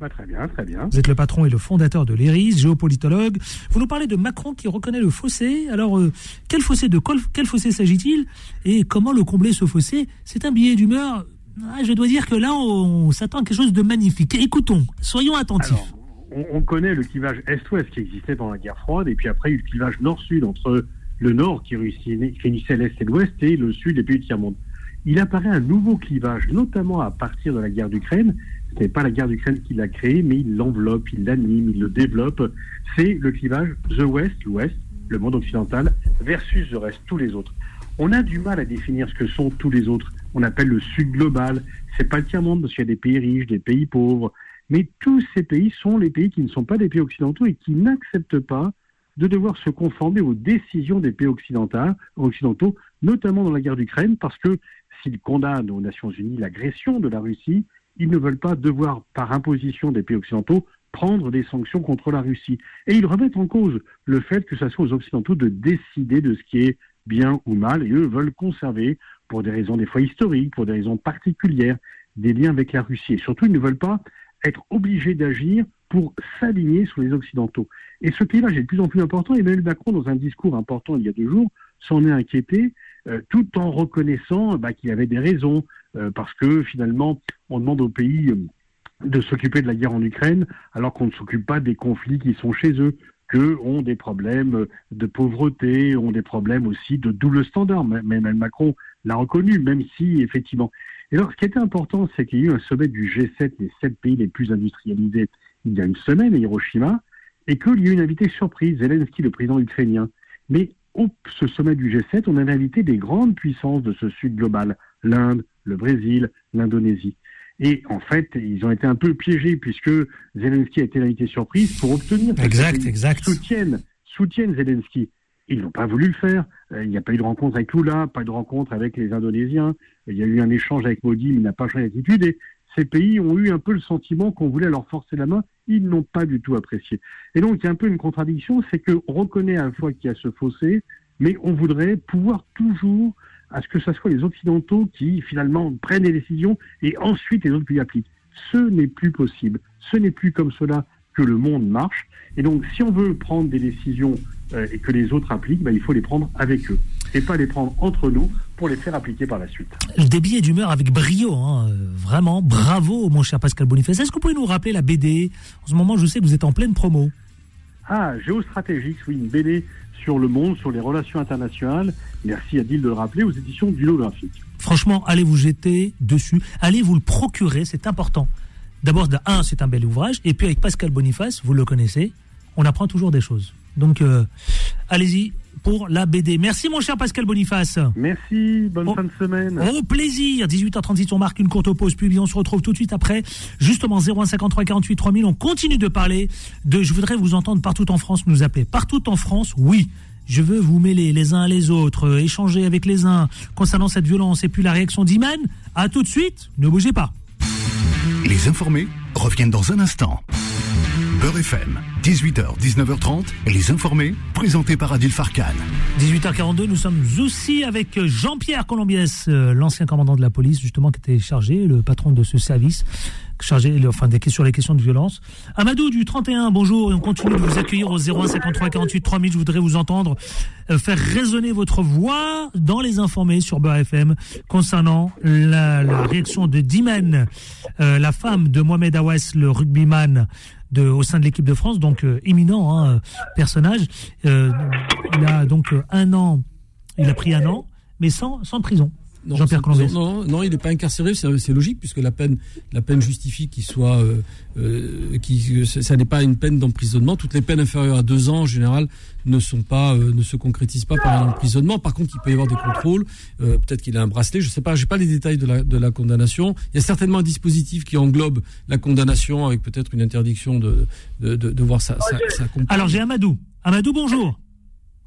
Bah, très bien, très bien. Vous êtes le patron et le fondateur de l'ERIS, géopolitologue. Vous nous parlez de Macron qui reconnaît le fossé. Alors, euh, quel fossé de quel, quel fossé s'agit-il? Et comment le combler ce fossé? C'est un billet d'humeur. Ah, je dois dire que là, on, s'attend à quelque chose de magnifique. Écoutons, soyons attentifs. Alors, on, on connaît le clivage Est-Ouest qui existait pendant la guerre froide, et puis après, il y a eu le clivage Nord-Sud entre le Nord qui réunissait l'Est et l'Ouest, et le Sud des pays du tiers-monde. Il apparaît un nouveau clivage, notamment à partir de la guerre d'Ukraine. Ce n'est pas la guerre d'Ukraine qui l'a créé, mais il l'enveloppe, il l'anime, il le développe. C'est le clivage The West, l'Ouest, le monde occidental, versus the reste, tous les autres. On a du mal à définir ce que sont tous les autres. On appelle le Sud global. C'est pas le tiers-monde parce qu'il y a des pays riches, des pays pauvres. Mais tous ces pays sont les pays qui ne sont pas des pays occidentaux et qui n'acceptent pas de devoir se conformer aux décisions des pays occidentaux, occidentaux notamment dans la guerre d'Ukraine, parce que s'ils condamnent aux Nations Unies l'agression de la Russie, ils ne veulent pas devoir, par imposition des pays occidentaux, prendre des sanctions contre la Russie. Et ils remettent en cause le fait que ce soit aux Occidentaux de décider de ce qui est bien ou mal, et eux veulent conserver, pour des raisons des fois historiques, pour des raisons particulières, des liens avec la Russie. Et surtout, ils ne veulent pas être obligés d'agir pour s'aligner sur les Occidentaux. Et ce clivage est de plus en plus important. Emmanuel Macron, dans un discours important il y a deux jours, s'en est inquiété, euh, tout en reconnaissant bah, qu'il avait des raisons, euh, parce que finalement, on demande aux pays euh, de s'occuper de la guerre en Ukraine, alors qu'on ne s'occupe pas des conflits qui sont chez eux, qu'eux ont des problèmes de pauvreté, ont des problèmes aussi de double standard. Même Emmanuel Macron l'a reconnu, même si, effectivement. Et alors, ce qui était important, c'est qu'il y a eu un sommet du G7, les sept pays les plus industrialisés, il y a une semaine à Hiroshima, et qu'il y a eu une invitée surprise, Zelensky, le président ukrainien. Mais au ce sommet du G7, on avait invité des grandes puissances de ce sud global, l'Inde, le Brésil, l'Indonésie. Et en fait, ils ont été un peu piégés puisque Zelensky a été l'invité surprise pour obtenir Exact, exact. soutiennent, soutiennent Zelensky. Ils n'ont pas voulu le faire. Euh, il n'y a pas eu de rencontre avec Lula, pas de rencontre avec les Indonésiens. Il y a eu un échange avec Modi, mais il n'a pas changé d'attitude. Et ces pays ont eu un peu le sentiment qu'on voulait leur forcer la main. Ils n'ont pas du tout apprécié. Et donc, il y a un peu une contradiction, c'est qu'on reconnaît à la fois qu'il y a ce fossé, mais on voudrait pouvoir toujours à ce que ce soit les Occidentaux qui, finalement, prennent des décisions et ensuite les autres pays appliquent. Ce n'est plus possible. Ce n'est plus comme cela que le monde marche. Et donc, si on veut prendre des décisions euh, et que les autres appliquent, ben, il faut les prendre avec eux et pas les prendre entre nous pour les faire appliquer par la suite. Des billets d'humeur avec brio, hein, euh, vraiment. Bravo, mon cher Pascal Boniface. Est-ce que vous pouvez nous rappeler la BD En ce moment, je sais que vous êtes en pleine promo. Ah, Géostratégique, oui, une BD sur le monde, sur les relations internationales. Merci Adil de le rappeler aux éditions du Graphique. Franchement, allez vous jeter dessus. Allez vous le procurer, c'est important. D'abord, de un, c'est un bel ouvrage. Et puis avec Pascal Boniface, vous le connaissez, on apprend toujours des choses. Donc, euh, allez-y pour la BD. Merci, mon cher Pascal Boniface. Merci, bonne fin de semaine. Au plaisir. 18h36, on marque une courte pause, puis on se retrouve tout de suite après. Justement, 0153 48 3000. On continue de parler de. Je voudrais vous entendre partout en France nous appeler. Partout en France, oui. Je veux vous mêler les uns les autres, euh, échanger avec les uns concernant cette violence et puis la réaction d'Iman. À tout de suite. Ne bougez pas. Les informés reviennent dans un instant. Beurre FM, 18h, 19h30, les informés, présentés par Adil Farkan. 18h42, nous sommes aussi avec Jean-Pierre Colombiès, euh, l'ancien commandant de la police, justement, qui était chargé, le patron de ce service, chargé enfin, sur les questions de violence. Amadou du 31, bonjour, et on continue de vous accueillir au 01 53 48 3000. Je voudrais vous entendre euh, faire résonner votre voix dans les informés sur Beurre FM concernant la, la réaction de Dimen, euh, la femme de Mohamed Awas, le rugbyman, au sein de l'équipe de France, donc euh, éminent hein, personnage. Euh, il a donc euh, un an, il a pris un an, mais sans, sans prison. Non, Jean-Pierre. Non, non, il n'est pas incarcéré, c'est logique puisque la peine, la peine justifie qu'il soit, euh, euh, qui, ça n'est pas une peine d'emprisonnement. Toutes les peines inférieures à deux ans, en général, ne sont pas, euh, ne se concrétisent pas par un emprisonnement. Par contre, il peut y avoir des contrôles. Euh, Peut-être qu'il a un bracelet. Je sais pas. J'ai pas les détails de la, de la condamnation. Il y a certainement un dispositif qui englobe la condamnation avec peut-être une interdiction de, de, de, de voir sa, sa, sa compagne. Alors j'ai Amadou. Amadou, bonjour.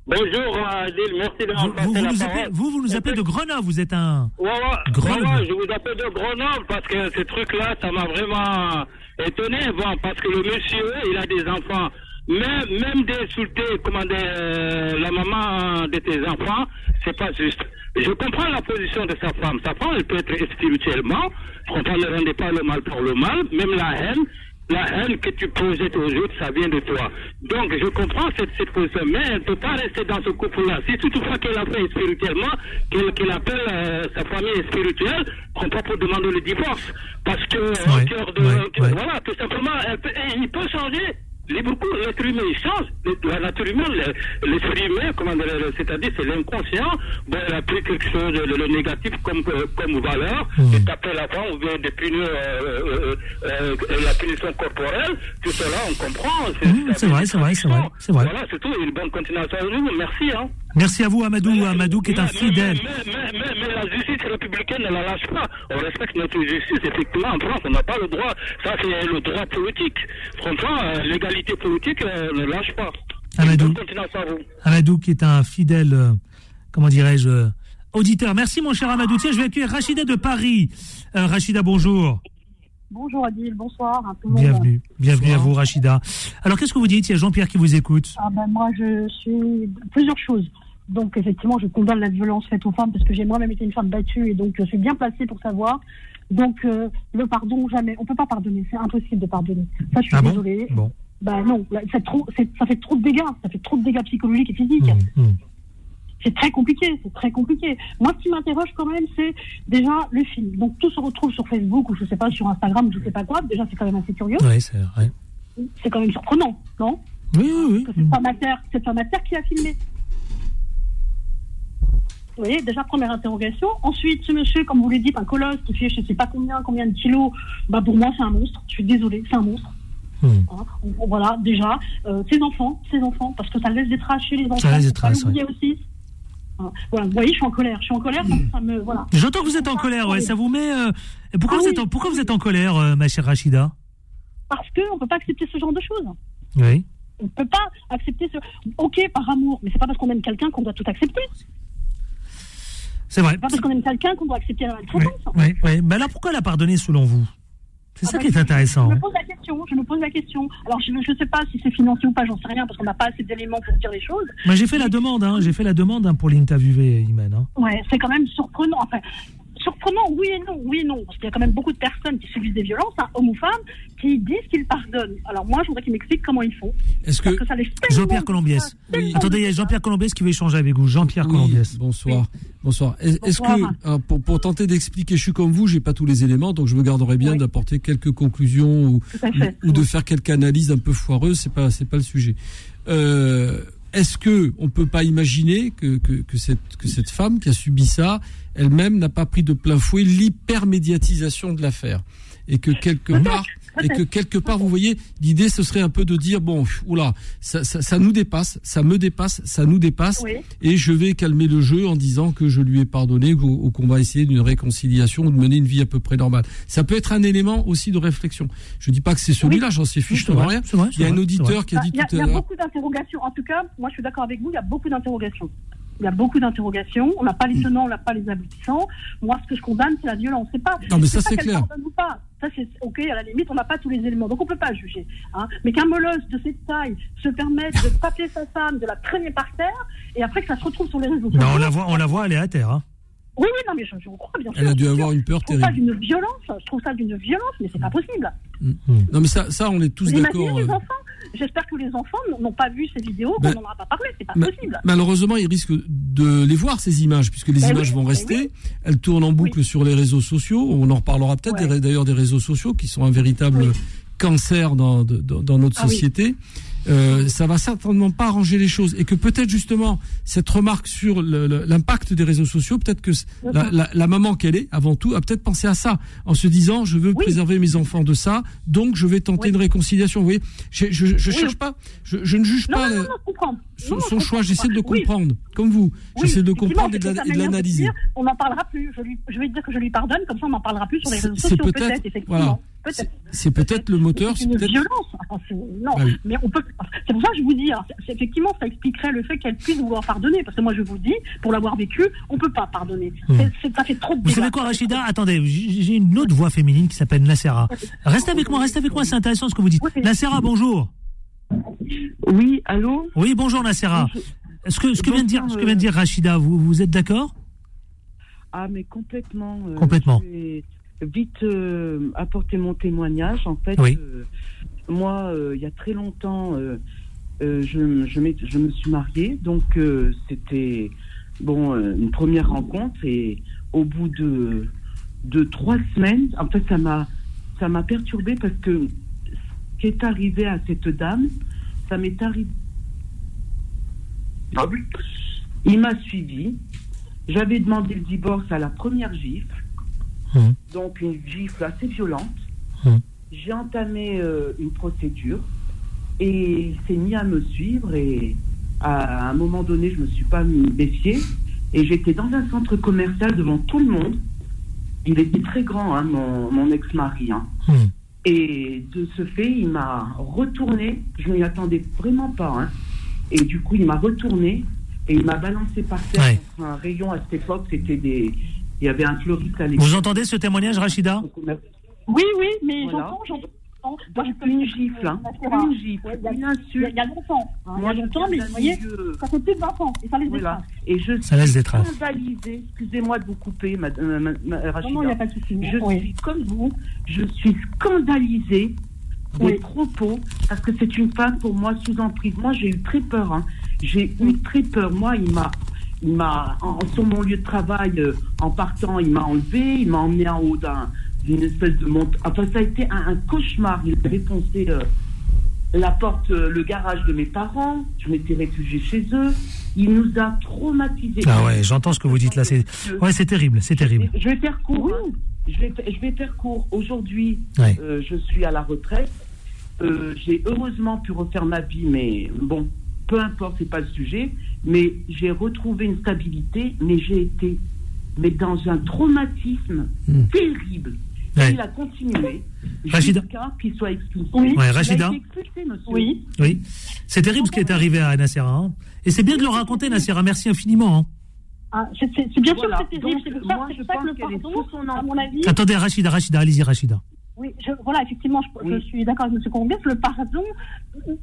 Bonjour Adil, merci de Vous, vous, vous nous appelez, vous, vous nous appelez de Grenoble, vous êtes un... Ouais, ouais, Grenoble. ouais, ouais, je vous appelle de Grenoble parce que ce truc-là, ça m'a vraiment étonné. Bon, parce que le monsieur, il a des enfants. Même, même d'insulter, comment dire, euh, la maman de tes enfants, c'est pas juste. Je comprends la position de sa femme. Sa femme, elle peut être spirituellement. Je comprends, ne rendez pas le mal pour le mal. Même la haine, la haine que tu projettes aux autres, ça vient de toi. Donc, je comprends cette, cette position, mais elle ne peut pas rester dans ce couple-là. Si toutefois qu'elle a fait spirituellement, qu'elle appelle euh, sa famille spirituelle, on pas pour demander le divorce. Parce que, euh, Ouais, au cœur de, ouais, que- ouais. voilà, tout simplement, elle peut- il peut changer. Les beaucoup, l'être humain, il change. La nature humaine, le- l'esprit humain, comment dire, c'est-à-dire, c'est l'inconscient. Bon, elle a pris quelque chose, le, le négatif comme, euh, comme valeur, de taper la femme ou bien de punir euh, euh, euh, euh, la punition corporelle. Tout cela, on comprend. Mmh, c'est vrai, c'est vrai, c'est vrai, c'est vrai. Voilà, c'est tout. Une bonne continuation à nous. Merci, hein. Merci à vous, Amadou, Amadou qui est un fidèle. Mais, mais, mais, mais la justice républicaine ne la lâche pas. On respecte notre justice. Effectivement, en France, on n'a pas le droit. Ça, c'est le droit politique. Franchement, euh, l'égalité politique euh, ne lâche pas. Amadou. Amadou qui est un fidèle, euh, comment dirais-je, euh, auditeur. Merci mon cher Amadou. Tiens, je vais accueillir Rachida de Paris. Euh, Rachida, bonjour. Bonjour Adil, bonsoir à tout le monde. Bienvenue. Bienvenue à vous, Rachida. Alors, qu'est-ce que vous dites? Il y a Jean-Pierre qui vous écoute. Ah ben, moi, je suis plusieurs choses. Donc, effectivement, je condamne la violence faite aux femmes parce que j'ai moi-même été une femme battue et donc je suis bien placée pour savoir. Donc, euh, le pardon, jamais. On peut pas pardonner. C'est impossible de pardonner. Ça, je suis Ah bon désolée. Bon. Ben non, là, c'est trop, c'est- ça fait trop de dégâts. Ça fait trop de dégâts psychologiques et physiques. Mmh, C'est très compliqué, c'est très compliqué. Moi, ce qui m'interroge quand même, c'est déjà le film. Donc, tout se retrouve sur Facebook ou je sais pas, sur Instagram ou je sais pas quoi. Déjà, c'est quand même assez curieux. Oui, c'est vrai. C'est quand même surprenant, non? Oui, oui, oui. terre, cette femme à terre qui a filmé. Vous voyez, déjà première interrogation. Ensuite, ce monsieur, comme vous le dites, un colosse qui fait je sais pas combien, combien de kilos, bah pour moi c'est un monstre. Je suis désolée, c'est un monstre. Mmh. Hein, on- Voilà, déjà, euh, ses enfants, ses enfants, parce que ça laisse des traces chez les enfants. laisse des traces, l'oublier aussi. Voilà, vous voyez, je suis en colère. Je suis en colère, donc ça me voilà. J'entends que vous êtes en colère, ouais. Ça vous met. euh, Pourquoi, Ah vous oui. êtes en, pourquoi vous êtes en colère, euh, ma chère Rachida? Parce que on peut pas accepter ce genre de choses. Oui. On peut pas accepter ce. Ok, par amour, mais c'est pas parce qu'on aime quelqu'un qu'on doit tout accepter. C'est vrai. Pas parce qu'on aime quelqu'un qu'on doit accepter la maltraitance. Oui, oui. Mais alors, pourquoi elle a pardonné selon vous? C'est ça Ah qui est bah, intéressant. Je hein. me pose la question, je me pose la question. Alors, je ne sais pas si c'est financier ou pas, j'en sais rien, parce qu'on n'a pas assez d'éléments pour dire les choses. Moi, j'ai fait la demande, hein. J'ai fait la demande hein, pour l'interviewer, Imen. Hein. Ouais, c'est quand même surprenant. Enfin, surprenant, oui et non, oui et non. Parce qu'il y a quand même beaucoup de personnes qui subissent des violences, hein, hommes ou femmes, qui disent qu'ils pardonnent. Alors, moi, je voudrais qu'ils m'expliquent comment ils font. Est-ce que tellement Jean-Pierre Colombiès. Attendez, il y a Jean-Pierre Colombiès qui veut échanger avec vous. Jean-Pierre Oui, Colombiès. Bonsoir. Bonsoir. Est- Est-ce que, euh, pour, pour tenter d'expliquer, je suis comme vous, j'ai pas tous les éléments, donc je me garderai bien d'apporter quelques conclusions ou, ou de faire quelques analyses un peu foireuses, c'est pas, c'est pas le sujet. Euh, Est-ce que on peut pas imaginer que, que, que cette, que cette femme qui a subi ça, elle-même n'a pas pris de plein fouet l'hypermédiatisation de l'affaire. Et que quelque part et que quelque part vous voyez l'idée ce serait un peu de dire bon oula ça, ça, ça nous dépasse ça me dépasse ça nous dépasse Oui. et je vais calmer le jeu en disant que je lui ai pardonné ou, qu'on va essayer d'une réconciliation ou de mener une vie à peu près normale. Ça peut être un élément aussi de réflexion. Je dis pas que c'est celui-là j'en sais fiche rien. Vrai, il y a un auditeur qui a dit Il y a, tout il y à a l'heure beaucoup d'interrogations. En tout cas, moi, je suis d'accord avec vous, il y a beaucoup d'interrogations. Il y a beaucoup d'interrogations. On n'a pas les tenants, on n'a pas les aboutissants. Moi, ce que je condamne, c'est la violence. C'est pas. Non, mais ça, c'est clair. ou pas. Ça, c'est ok. À la limite, on n'a pas tous les éléments, donc on peut pas juger. Hein. Mais qu'un molosse de cette taille se permette de taper sa femme, de la traîner par terre, et après que ça se retrouve sur les réseaux sociaux. On la voit, on la voit, est à terre. hein. Oui, oui, non, mais je, je vous crois bien sûr. Elle a dû avoir sûr. une peur Je trouve ça terrible. d'une violence. Je trouve ça d'une violence, mais c'est pas possible. Non, mais ça, ça, on est tous d'accord. euh, J'espère que les enfants n'ont- pas vu ces vidéos, Ben, qu'on n'en a pas parlé. C'est pas Ma- possible. Malheureusement, ils risquent de les voir, ces images, puisque les Ben images oui, vont ben rester. Elles tournent en boucle sur les réseaux sociaux. On en reparlera peut-être d'ailleurs des réseaux sociaux, qui sont un véritable cancer dans, de- dans, dans notre Ah société. Euh, ça va certainement pas arranger les choses et que peut-être justement cette remarque sur le- le- l'impact des réseaux sociaux, peut-être que la, la- la maman qu'elle est avant tout a peut-être pensé à ça en se disant je veux préserver mes enfants de ça, donc je vais tenter une réconciliation. Vous voyez, je, je, je Oui. cherche pas, je, ne juge Non, pas non, le- non, son, choix, j'essaie de Oui. comprendre, comme vous. J'essaie de comprendre et de l'analyser. On n'en parlera plus. Je, lui, je vais dire que je lui pardonne, comme ça on n'en parlera plus sur les réseaux sociaux. peut-être- effectivement. voilà. Peut-être. C'est peut-être le moteur, C'est une violence. Enfin, non, Bah oui. mais on peut. C'est pour ça que je vous dis. hein, effectivement, ça expliquerait le fait qu'elle puisse vouloir pardonner, parce que moi je vous dis, pour l'avoir vécu, on peut pas pardonner. Hmm. Ça fait trop de Vous savez quoi, Rachida? Attendez, j'ai une autre voix féminine qui s'appelle Nassera. Reste avec moi, reste avec moi, c'est intéressant ce que vous dites. Nassera, bonjour. Oui, allô? Oui, bonjour Nassera. Ce que, ce que vient de dire, ce que vient de dire Rachida, vous, vous êtes d'accord? Ah, mais complètement. euh, Complètement. Je vais vite euh, apporter mon témoignage. En fait, Oui. euh, moi, euh, il y a très longtemps, euh, euh, je, je, m'ai- je me suis mariée. Donc, euh, c'était bon, euh, une première rencontre. Et au bout de, de trois semaines, en fait, ça m'a ça m'a perturbée parce que ce qui est arrivé à cette dame, ça m'est arrivé. Il m'a suivi. J'avais demandé le divorce à la première gifle, donc une gifle assez violente. J'ai entamé euh, une procédure et il s'est mis à me suivre et à un moment donné, je me suis pas méfiée et j'étais dans un centre commercial devant tout le monde. Il était très grand, hein, mon, mon ex-mari. hein. Et de ce fait, il m'a retourné. Je ne m'y attendais vraiment pas. hein. Et du coup, il m'a retourné et il m'a balancé par terre Ouais. contre un rayon à cette époque. C'était des. Il y avait un fleuriste à l'époque. Vous entendez ce témoignage, Rachida? Oui, oui, mais Voilà. j'entends, j'entends. Moi, Donc, une gifle, hein. Une gifle, Ouais, une insulte. il y a longtemps. hein, il y Moi, a longtemps, mais vous voyez, ça fait plus de 20 ans. Et ça les Voilà. dépasse. Et je Ça laisse suis des traces. scandalisée, excusez-moi de vous couper, madame ma, ma- Rachida. Non, non, il y a pas de souci. Je Oui. suis comme vous, je suis scandalisée des Oui. propos, parce que c'est une femme pour moi sous emprise. Moi, j'ai eu très peur. hein. J'ai eu très peur. Moi, il m'a, il m'a, en, sur mon lieu de travail, euh, en partant, il m'a enlevé, il m'a emmené en haut d'un, d'une espèce de monte. Enfin, ça a été un, un cauchemar. Il avait foncé euh, la porte, euh, le garage de mes parents. Je m'étais réfugiée chez eux. Il nous a traumatisés. Ah ouais, j'entends ce que vous dites là. C'est ouais, c'est terrible, c'est terrible. Je vais faire court. hein. Je, vais, je vais faire court. Aujourd'hui, Ouais. euh, je suis à la retraite. Euh, j'ai heureusement pu refaire ma vie, mais bon, peu importe, c'est pas le sujet. Mais j'ai retrouvé une stabilité, mais j'ai été mais dans un traumatisme terrible. Hmm. Ouais. Il a continué Rachida. jusqu'à qu'il soit expulsé. Ouais, Il a Rachida. été expulsé, monsieur. Oui. Oui, c'est terrible ce qui est arrivé à Nassera. hein. Et c'est bien de le raconter, Nassera. Merci infiniment. hein. Ah, c'est c'est- c'est bien Voilà. sûr que c'est terrible. C'est pour ça, moi, c'est je pour ça que le pardon, son à mon avis. Attendez, Rachida, Rachida, allez-y, Rachida. Oui, je, voilà, effectivement, je, je suis d'accord avec M. Colombès. Le pardon,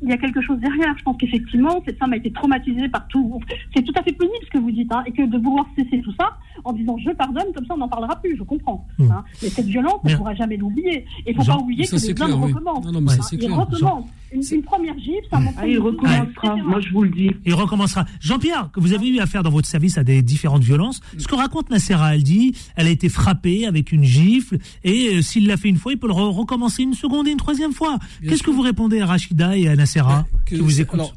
il y a quelque chose derrière. Je pense qu'effectivement, cette femme a été traumatisée par tout. C'est tout à fait pénible ce que vous dites, hein, et que de vouloir cesser tout ça en disant je pardonne, comme ça on n'en parlera plus, je comprends. Hein. Mais cette violence, on ne pourra jamais l'oublier. Et il ne faut pas oublier ça, que c'est les clair, hommes oui. recommencent. Non, non, Hein, c'est Ils clair. recommencent. Une, une première gifle, ça montre Ah, il recommencera, moi je vous le dis. Il recommencera. Jean-Pierre, que vous avez eu affaire dans votre service à des différentes violences, ce que raconte Nassera, elle dit, elle a été frappée avec une gifle, et euh, s'il l'a fait une fois, il peut le re- recommencer une seconde et une troisième fois. Qu'est-ce que vous répondez à Rachida et à Nassera, qui vous écoutent Alors,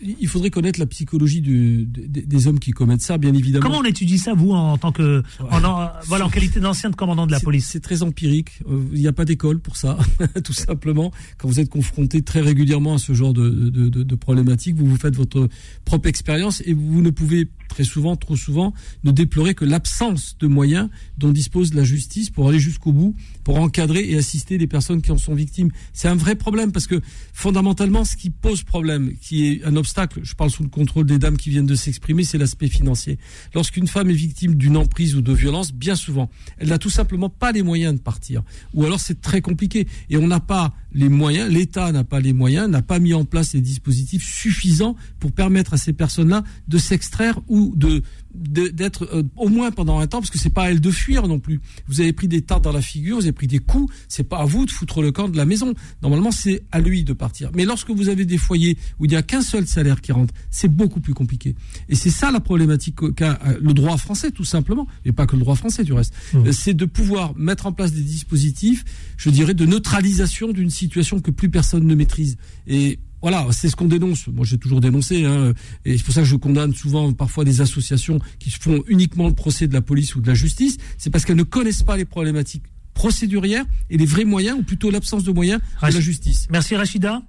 il faudrait connaître la psychologie du- des, des hommes qui commettent ça, bien évidemment. Comment on étudie ça, vous, en tant que, en, en- voilà, en qualité d'ancien de commandant de la police? C'est très empirique. Euh, Il n'y a pas d'école pour ça, tout simplement. Quand vous êtes confronté très régulièrement à ce genre de, de, de, de problématiques, vous vous faites votre propre expérience et vous ne pouvez très souvent, trop souvent, ne déplorer que l'absence de moyens dont dispose la justice pour aller jusqu'au bout, pour encadrer et assister les personnes qui en sont victimes. C'est un vrai problème parce que fondamentalement, ce qui pose problème, qui est un obstacle. Je parle sous le contrôle des dames qui viennent de s'exprimer, c'est l'aspect financier. Lorsqu'une femme est victime d'une emprise ou de violence, bien souvent, elle n'a tout simplement pas les moyens de partir. Ou alors c'est très compliqué. Et on n'a pas les moyens, l'État n'a pas les moyens, n'a pas mis en place les dispositifs suffisants pour permettre à ces personnes-là de s'extraire ou de d'être euh, au moins pendant un temps parce que c'est pas à elle de fuir non plus. Vous avez pris des tartes dans la figure, vous avez pris des coups, c'est pas à vous de foutre le camp de la maison. Normalement, c'est à lui de partir. Mais lorsque vous avez des foyers où il n'y a qu'un seul salaire qui rentre, c'est beaucoup plus compliqué. Et c'est ça la problématique qu'a euh, le droit français tout simplement, et pas que le droit français du reste. Mmh. Euh, C'est de pouvoir mettre en place des dispositifs, je dirais de neutralisation d'une situation que plus personne ne maîtrise. Et voilà, c'est ce qu'on dénonce. Moi, j'ai toujours dénoncé, hein, et c'est pour ça que je condamne souvent parfois des associations qui font uniquement le procès de la police ou de la justice. C'est parce qu'elles ne connaissent pas les problématiques procédurières et les vrais moyens, ou plutôt l'absence de moyens de la justice. Merci Rachida.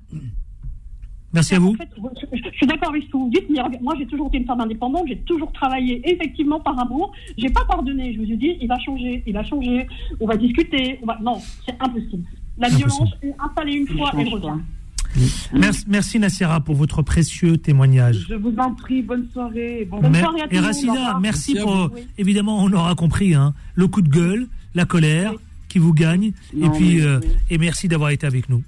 Merci à vous. En fait, je, suis d'accord avec ce que vous dites, mais moi j'ai toujours été une femme indépendante, j'ai toujours travaillé effectivement par amour. J'ai pas pardonné, je me suis dit, il va changer, il va changer, on va discuter, on va... Non, c'est impossible. La Impossible. violence est installée une fois, elle revient. Merci, merci Nassira pour votre précieux témoignage. Je vous en prie, bonne soirée. et Bon Mer- et Rachida, merci pour. Évidemment, on aura compris hein, le coup de gueule, la colère qui vous gagne, et puis euh, oui. et merci d'avoir été avec nous.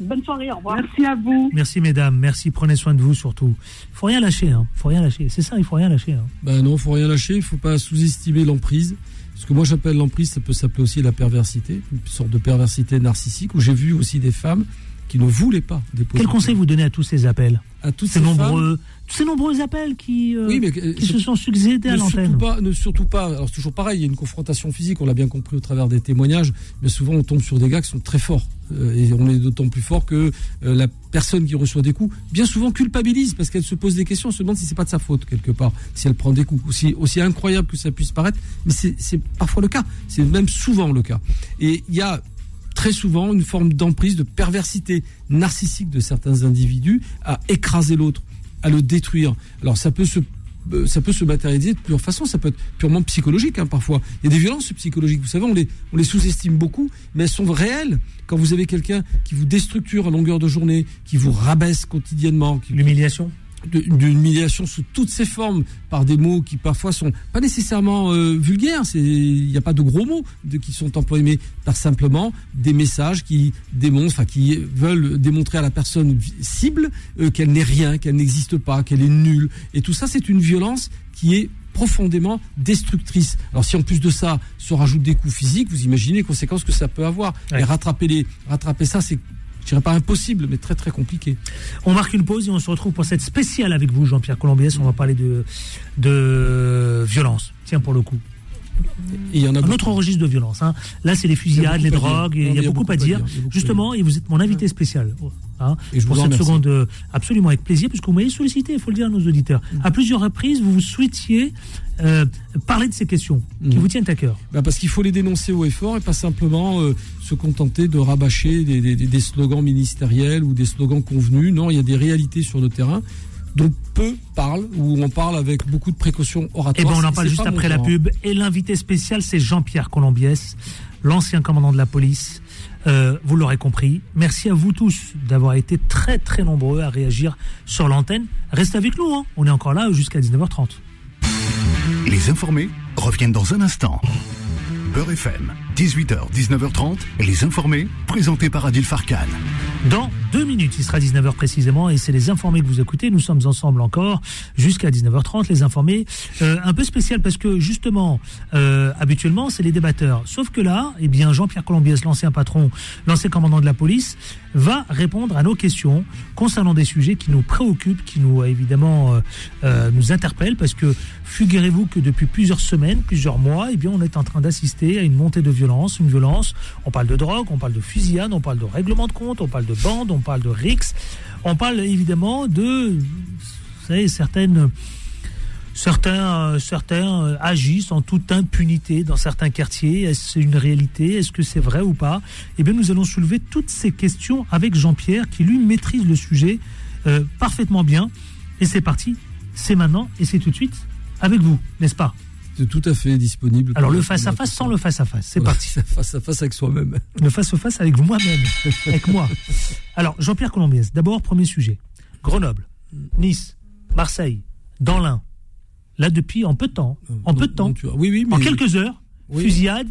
Bonne soirée, au revoir. Merci à vous. Merci mesdames, merci. Prenez soin de vous surtout. Il faut rien lâcher, hein. Faut rien lâcher. C'est ça, il faut rien lâcher. Hein. Ben non, faut rien lâcher, il faut pas sous-estimer l'emprise. Ce que moi j'appelle l'emprise, ça peut s'appeler aussi la perversité, une sorte de perversité narcissique, où j'ai vu aussi des femmes qui ne voulaient pas déposer. Quel conseil vous donnez à tous ces appels À toutes ces ces nombreux, tous ces nombreux appels qui, euh, Oui, mais euh, qui se sont succédés à ne l'antenne. ne surtout pas. Alors c'est toujours pareil, il y a une confrontation physique, on l'a bien compris au travers des témoignages, mais souvent on tombe sur des gars qui sont très forts. Euh, et on est d'autant plus fort que euh, la personne qui reçoit des coups, bien souvent culpabilise parce qu'elle se pose des questions, se demande si c'est pas de sa faute quelque part, si elle prend des coups. Aussi, aussi incroyable que ça puisse paraître, mais c'est parfois le cas, c'est même souvent le cas. Et il y a très souvent une forme d'emprise, de perversité narcissique de certains individus à écraser l'autre, à le détruire. Alors ça peut se euh, ça peut se matérialiser de plusieurs façons, ça peut être purement psychologique hein, parfois. Il y a des violences psychologiques, vous savez, on les, on les sous-estime beaucoup, mais elles sont réelles. Quand vous avez quelqu'un qui vous déstructure à longueur de journée, qui vous rabaisse quotidiennement, l'humiliation, d'une humiliation sous toutes ses formes, par des mots qui parfois sont pas nécessairement euh, vulgaires, il n'y a pas de gros mots de, qui sont employés, mais par simplement des messages qui démontrent, enfin qui veulent démontrer à la personne cible euh, qu'elle n'est rien, qu'elle n'existe pas, qu'elle est nulle. Et tout ça, c'est une violence qui est profondément destructrice. Alors si en plus de ça se rajoutent des coups physiques, vous imaginez les conséquences que ça peut avoir. Et rattraper les, rattraper ça, c'est, je dirais pas impossible, mais très très compliqué. On marque une pause et on se retrouve pour cette spéciale avec vous, Jean-Pierre Colombiès. On va parler de, de violence. Tiens, pour le coup. il y en a un autre registre de violence. hein. Là, c'est les fusillades, les drogues. Il y a beaucoup à dire. il y a beaucoup à Justement, et vous êtes mon invité spécial. Hein, Et je pour vous cette remercie. seconde, euh, absolument avec plaisir, puisque vous m'avez sollicité, il faut le dire à nos auditeurs. Mm. À plusieurs reprises, vous vous souhaitiez euh, parler de ces questions qui Mhm. vous tiennent à cœur. Ben, parce qu'il faut les dénoncer haut et fort et pas simplement euh, se contenter de rabâcher des, des- des slogans ministériels ou des slogans convenus. Non, il y a des réalités sur le terrain dont peu parlent, où on parle avec beaucoup de précautions Et oratoires. ben on en parle juste après la pub. Et l'invité spécial, c'est Jean-Pierre Colombiès, l'ancien commandant de la police. Euh, vous l'aurez compris. Merci à vous tous d'avoir été très très nombreux à réagir sur l'antenne. Restez avec nous, hein. on est encore là jusqu'à 19h30. Les informés reviennent dans un instant. Beurre FM, 18h, 19h30, les informés, présentés par Adil Farkan. Dans deux minutes, il sera 19h précisément, et c'est les informés que vous écoutez. Nous sommes ensemble encore jusqu'à 19h30, les informés. Euh, un peu spécial parce que justement, euh, habituellement, c'est les débatteurs. Sauf que là, eh bien, Jean-Pierre Colombiès, l'ancien patron, l'ancien commandant de la police, va répondre à nos questions concernant des sujets qui nous préoccupent, qui nous, évidemment, euh, nous interpellent, parce que figurez-vous que depuis plusieurs semaines, plusieurs mois, eh bien, on est en train d'assister à une montée de violence, une violence. On parle de drogue, on parle de fusillade, on parle de règlement de compte, on parle de bande, on parle de RIX, on parle évidemment de, certaines Certains, euh, agissent en toute impunité dans certains quartiers. Est-ce une réalité? Est-ce que c'est vrai ou pas? Eh bien, nous allons soulever toutes ces questions avec Jean-Pierre, qui lui maîtrise le sujet euh, parfaitement bien. Et c'est parti, c'est maintenant et c'est tout de suite avec vous, n'est-ce pas? Tout à fait disponible. Alors le face-à-face sans le face-à-face, c'est parti. face à face avec soi-même. Le face-à-face avec moi-même, avec moi. Alors, Jean-Pierre Colombiès, d'abord, premier sujet. Grenoble. Nice, Marseille, dans l'Ain. Là, depuis en peu de temps. En peu de temps. oui, oui, En quelques heures, Oui. fusillade,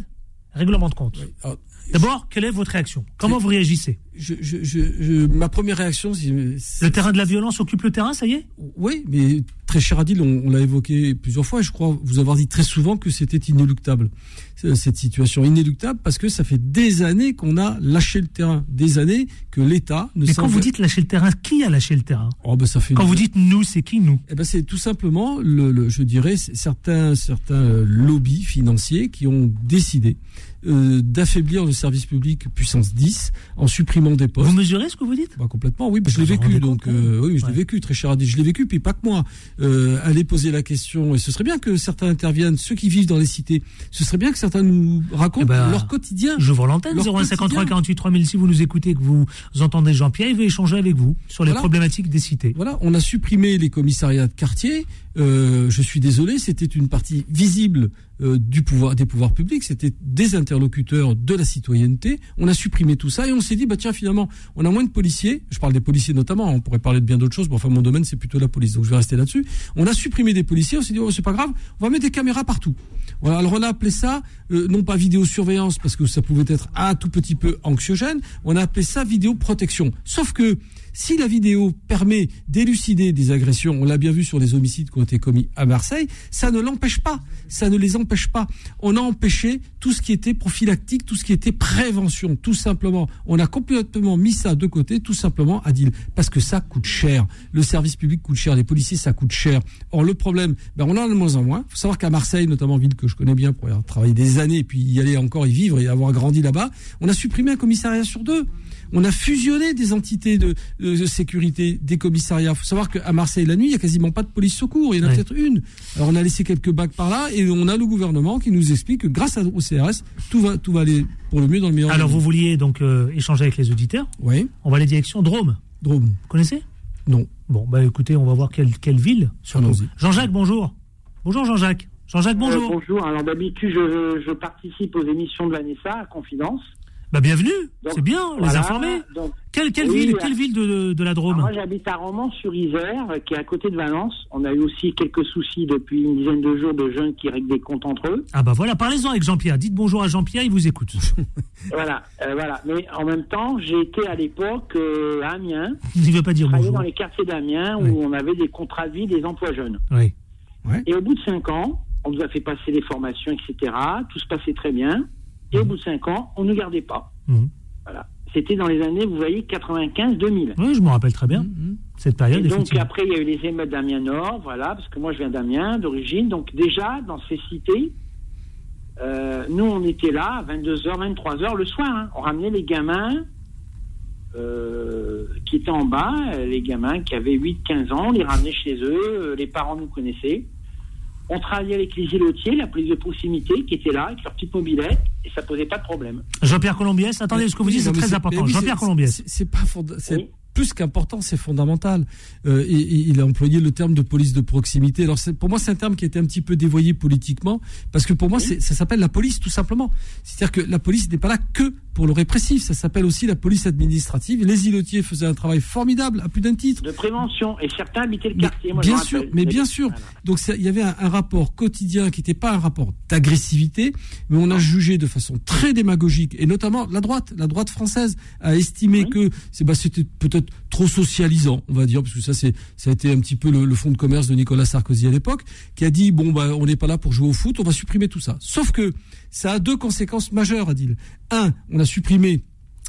règlement de compte. Alors, D'abord, quelle est votre réaction? Comment vous réagissez? Je, je, je, je- ma première réaction, c'est Le terrain de la violence occupe le terrain, ça y est? Oui, mais très cher Adil, on, on l'a évoqué plusieurs fois, et je crois. Vous avoir dit très souvent que c'était inéluctable, cette situation. Inéluctable parce que ça fait des années qu'on a lâché le terrain, des années que l'État ne Mais quand vous dites lâcher le terrain, qui a lâché le terrain? Oh, ben, ça fait Quand une- vous dites nous, c'est qui nous? Eh ben, c'est tout simplement, le, le- je dirais, certains, certains lobbies financiers qui ont décidé euh, d'affaiblir le service public puissance 10 en supprimant des postes. Vous mesurez ce que vous dites? Bah, Complètement, oui. bah, je Vous l'ai vous vécu, donc euh, oui, je l'ai vécu, très cher Adi. Je l'ai vécu, puis pas que moi. Euh, allez poser la question, et ce serait bien que certains interviennent, ceux qui vivent dans les cités. Ce serait bien que certains nous racontent Eh ben, leur quotidien. J'ouvre l'antenne, Leur 0153 quotidien. 48 3000. Si vous nous écoutez, que vous entendez Jean-Pierre, il veut échanger avec vous sur les Voilà. problématiques des cités. Voilà, on a supprimé les commissariats de quartier. Euh, je suis désolé, c'était une partie visible euh, du pouvoir, des pouvoirs publics. C'était des interlocuteurs de la citoyenneté. On a supprimé tout ça et on s'est dit, bah tiens, finalement, on a moins de policiers. Je parle des policiers notamment. On pourrait parler de bien d'autres choses. Mais enfin, mon domaine, c'est plutôt la police. Donc, je vais rester là-dessus. On a supprimé des policiers. On s'est dit, oh, c'est pas grave. On va mettre des caméras partout. Voilà. Alors, on a appelé ça, euh, non pas vidéosurveillance parce que ça pouvait être un tout petit peu anxiogène. On a appelé ça vidéoprotection. Sauf que, si la vidéo permet d'élucider des agressions, on l'a bien vu sur les homicides qui ont été commis à Marseille, ça ne l'empêche pas. Ça ne les empêche pas. On a empêché tout ce qui était prophylactique, tout ce qui était prévention, tout simplement. On a complètement mis ça de côté, tout simplement, Adil, parce que ça coûte cher. Le service public coûte cher, les policiers, ça coûte cher. Or, le problème, ben, on en a de moins en moins. Il faut savoir qu'à Marseille, notamment ville que je connais bien pour y avoir travaillé des années, puis y aller encore y vivre et avoir grandi là-bas, on a supprimé un commissariat sur deux. On a fusionné des entités de, de sécurité, des commissariats. Il faut savoir qu'à Marseille, la nuit, il y a quasiment pas de police secours. Il y en a Ouais. peut-être une. Alors on a laissé quelques bacs par là et on a le gouvernement qui nous explique que grâce à- au CRS, tout va, tout va aller pour le mieux dans le meilleur. Alors vous vouliez donc euh, échanger avec les auditeurs Oui. On va aller direction Drôme. Drôme. Vous connaissez? Non. Bon, bah écoutez, on va voir quelle, quelle ville. Jean-Jacques, bonjour. Bonjour Jean-Jacques. Jean-Jacques, bonjour. Euh, bonjour. Alors d'habitude, je, je participe aux émissions de l'ANESA à Confidence. Bah bienvenue, c'est bien, les voilà, informer. donc- Quelle, quelle Oui, ville, quelle ville de, de la Drôme moi, j'habite à Romans-sur-Isère, euh, qui est à côté de Valence. On a eu aussi quelques soucis depuis une dizaine de jours de jeunes qui règlent des comptes entre eux. Ah bah voilà, parlez-en avec Jean-Pierre. Dites bonjour à Jean-Pierre, il vous écoute. Voilà, euh, voilà. Mais en même temps, j'ai été à l'époque euh, à Amiens. Il ne veut pas dire bonjour. dans les quartiers d'Amiens où on avait des contrats de vie des emplois jeunes. Oui. Et au bout de cinq ans, on nous a fait passer les formations, etc. Tout se passait très bien. Et au bout de cinq ans, on ne gardait pas. Mhm. Voilà. C'était dans les années, vous voyez, 95-2000. Oui, je me rappelle très bien. Mm, Cette Et période, donc après, il y a eu les émeutes d'Amiens Nord, voilà, parce que moi je viens d'Amiens d'origine. Donc déjà, dans ces cités, euh, nous on était là à 22h, 23h le soir. hein. On ramenait les gamins euh, qui étaient en bas, les gamins qui avaient 8-15 ans, on les ramenait chez eux, euh, les parents nous connaissaient. On travaillait avec les îlotiers, la police de proximité qui était là, avec leur petite mobilette, et ça posait pas de problème. Jean-Pierre Colombiès, attendez, ce que vous Oui, dites, c'est très important. oui, Jean-Pierre Colombiès. c'est- pas fonda- c'est plus qu'important, c'est fondamental. Euh, et, et il a employé le terme de police de proximité. Alors pour moi, c'est un terme qui a été un petit peu dévoyé politiquement, parce que pour moi, ça s'appelle la police tout simplement. C'est-à-dire que la police n'est pas là que pour le répressif, ça s'appelle aussi la police administrative. Les îlotiers faisaient un travail formidable à plus d'un titre. De prévention, et certains habitaient le Mais quartier. moi, bien sûr, mais bien sûr. Donc il y avait un, un rapport quotidien qui n'était pas un rapport d'agressivité, mais on a jugé de façon très démagogique, et notamment la droite, la droite française a estimé que bah, c'était peut-être trop socialisant, on va dire, parce que ça c'est ça a été un petit peu le, le fonds de commerce de Nicolas Sarkozy à l'époque, qui a dit bon bah on n'est pas là pour jouer au foot, on va supprimer tout ça. Sauf que ça a deux conséquences majeures, Adil. Un, on a supprimé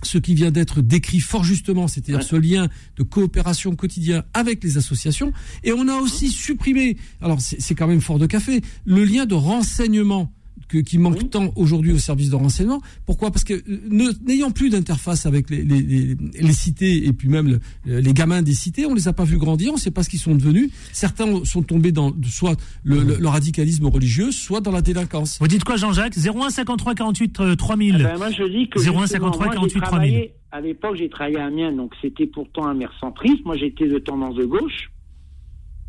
ce qui vient d'être décrit fort justement, c'est-à-dire ce lien de coopération quotidien avec les associations. Et on a aussi supprimé, alors c'est quand même fort de café, le lien de renseignement que- qui manque tant aujourd'hui au service de renseignement. Pourquoi? Parce que euh, ne- n'ayant plus d'interface avec les, les, les, les cités et puis même le- les gamins des cités, on les a pas vus grandir, on ne sait pas ce qu'ils sont devenus. Certains sont tombés dans soit le, le- le radicalisme religieux, soit dans la délinquance. Vous dites quoi, Jean-Jacques? 01 53 48 euh, 3000. Eh ben, moi, je dis que 01 justement, 53 moi, j'ai 48 3000. travaillé- À l'époque, j'ai travaillé à Amiens, donc c'était pourtant un maire centriste. Moi, j'étais de tendance de gauche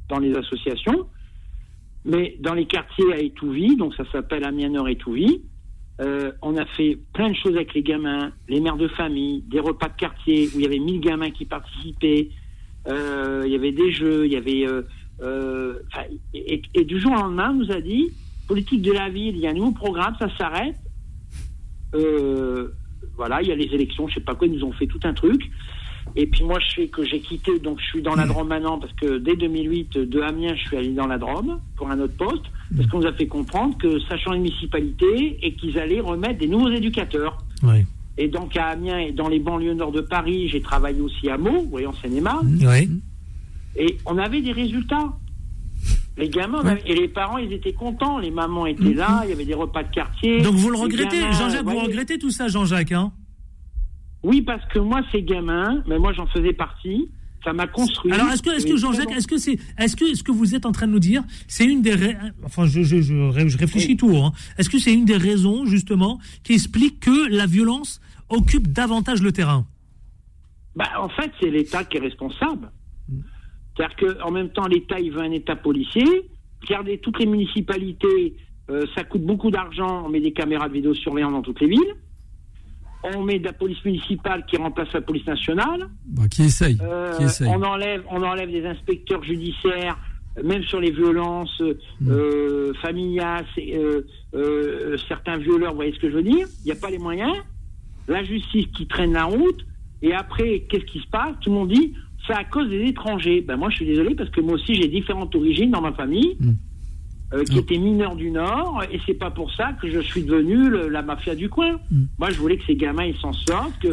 dans les associations, mais dans les quartiers à Étouvie, donc ça s'appelle Amiens Nord Étouvie. euh, on a fait plein de choses avec les gamins, les mères de famille, des repas de quartier où il y avait 1000 gamins qui participaient. euh, il y avait des jeux, il y avait. euh, et, du jour au lendemain, on nous a dit politique de la ville, il y a un nouveau programme, ça s'arrête. Voilà, il y a les élections, je sais pas quoi, ils nous ont fait tout un truc. Et puis moi, je sais que j'ai quitté, donc je suis dans la Drôme maintenant, parce que dès 2008, de Amiens, je suis allé dans la Drôme pour un autre poste, parce qu'on nous a fait comprendre que ça change de municipalité et qu'ils allaient remettre des nouveaux éducateurs. Oui. Et donc à Amiens et dans les banlieues nord de Paris, j'ai travaillé aussi à Meaux, vous voyez, en Seine-et-Marne. Oui. Et on avait des résultats. Les gamins, et les parents, ils étaient contents. Les mamans étaient là, il y avait des repas de quartier. Donc vous le regrettez, Jean-Jacques, vous regrettez tout ça, Jean-Jacques, hein? Oui, parce que moi, ces gamins, mais moi, j'en faisais partie. Ça m'a construit. Alors, est-ce que, est-ce que Jean-Jacques, est-ce que c'est, est-ce que ce que vous êtes en train de nous dire, c'est une des, rai- enfin, je, je, je, ré- je réfléchis tout, hein. Est-ce que c'est une des raisons justement qui explique que la violence occupe davantage le terrain? Bah, en fait, c'est l'État qui est responsable. C'est-à-dire qu'en même temps, l'État, il veut un État policier. Regardez, toutes les municipalités, euh, ça coûte beaucoup d'argent. On met des caméras de vidéosurveillance dans toutes les villes. On met de la police municipale qui remplace la police nationale. Bah, qui essaye, Euh, qui essaye. on enlève, on enlève des inspecteurs judiciaires, même sur les violences euh, familiales, c'est, euh, euh, certains violeurs, vous voyez ce que je veux dire? Il n'y a pas les moyens. La justice qui traîne la route. Et après, qu'est-ce qui se passe? Tout le monde dit, c'est à cause des étrangers. Ben moi, je suis désolé parce que moi aussi, j'ai différentes origines dans ma famille. Euh, qui étaient mineurs du Nord, et c'est pas pour ça que je suis devenu le- la mafia du coin. Moi, je voulais que ces gamins ils s'en sortent, que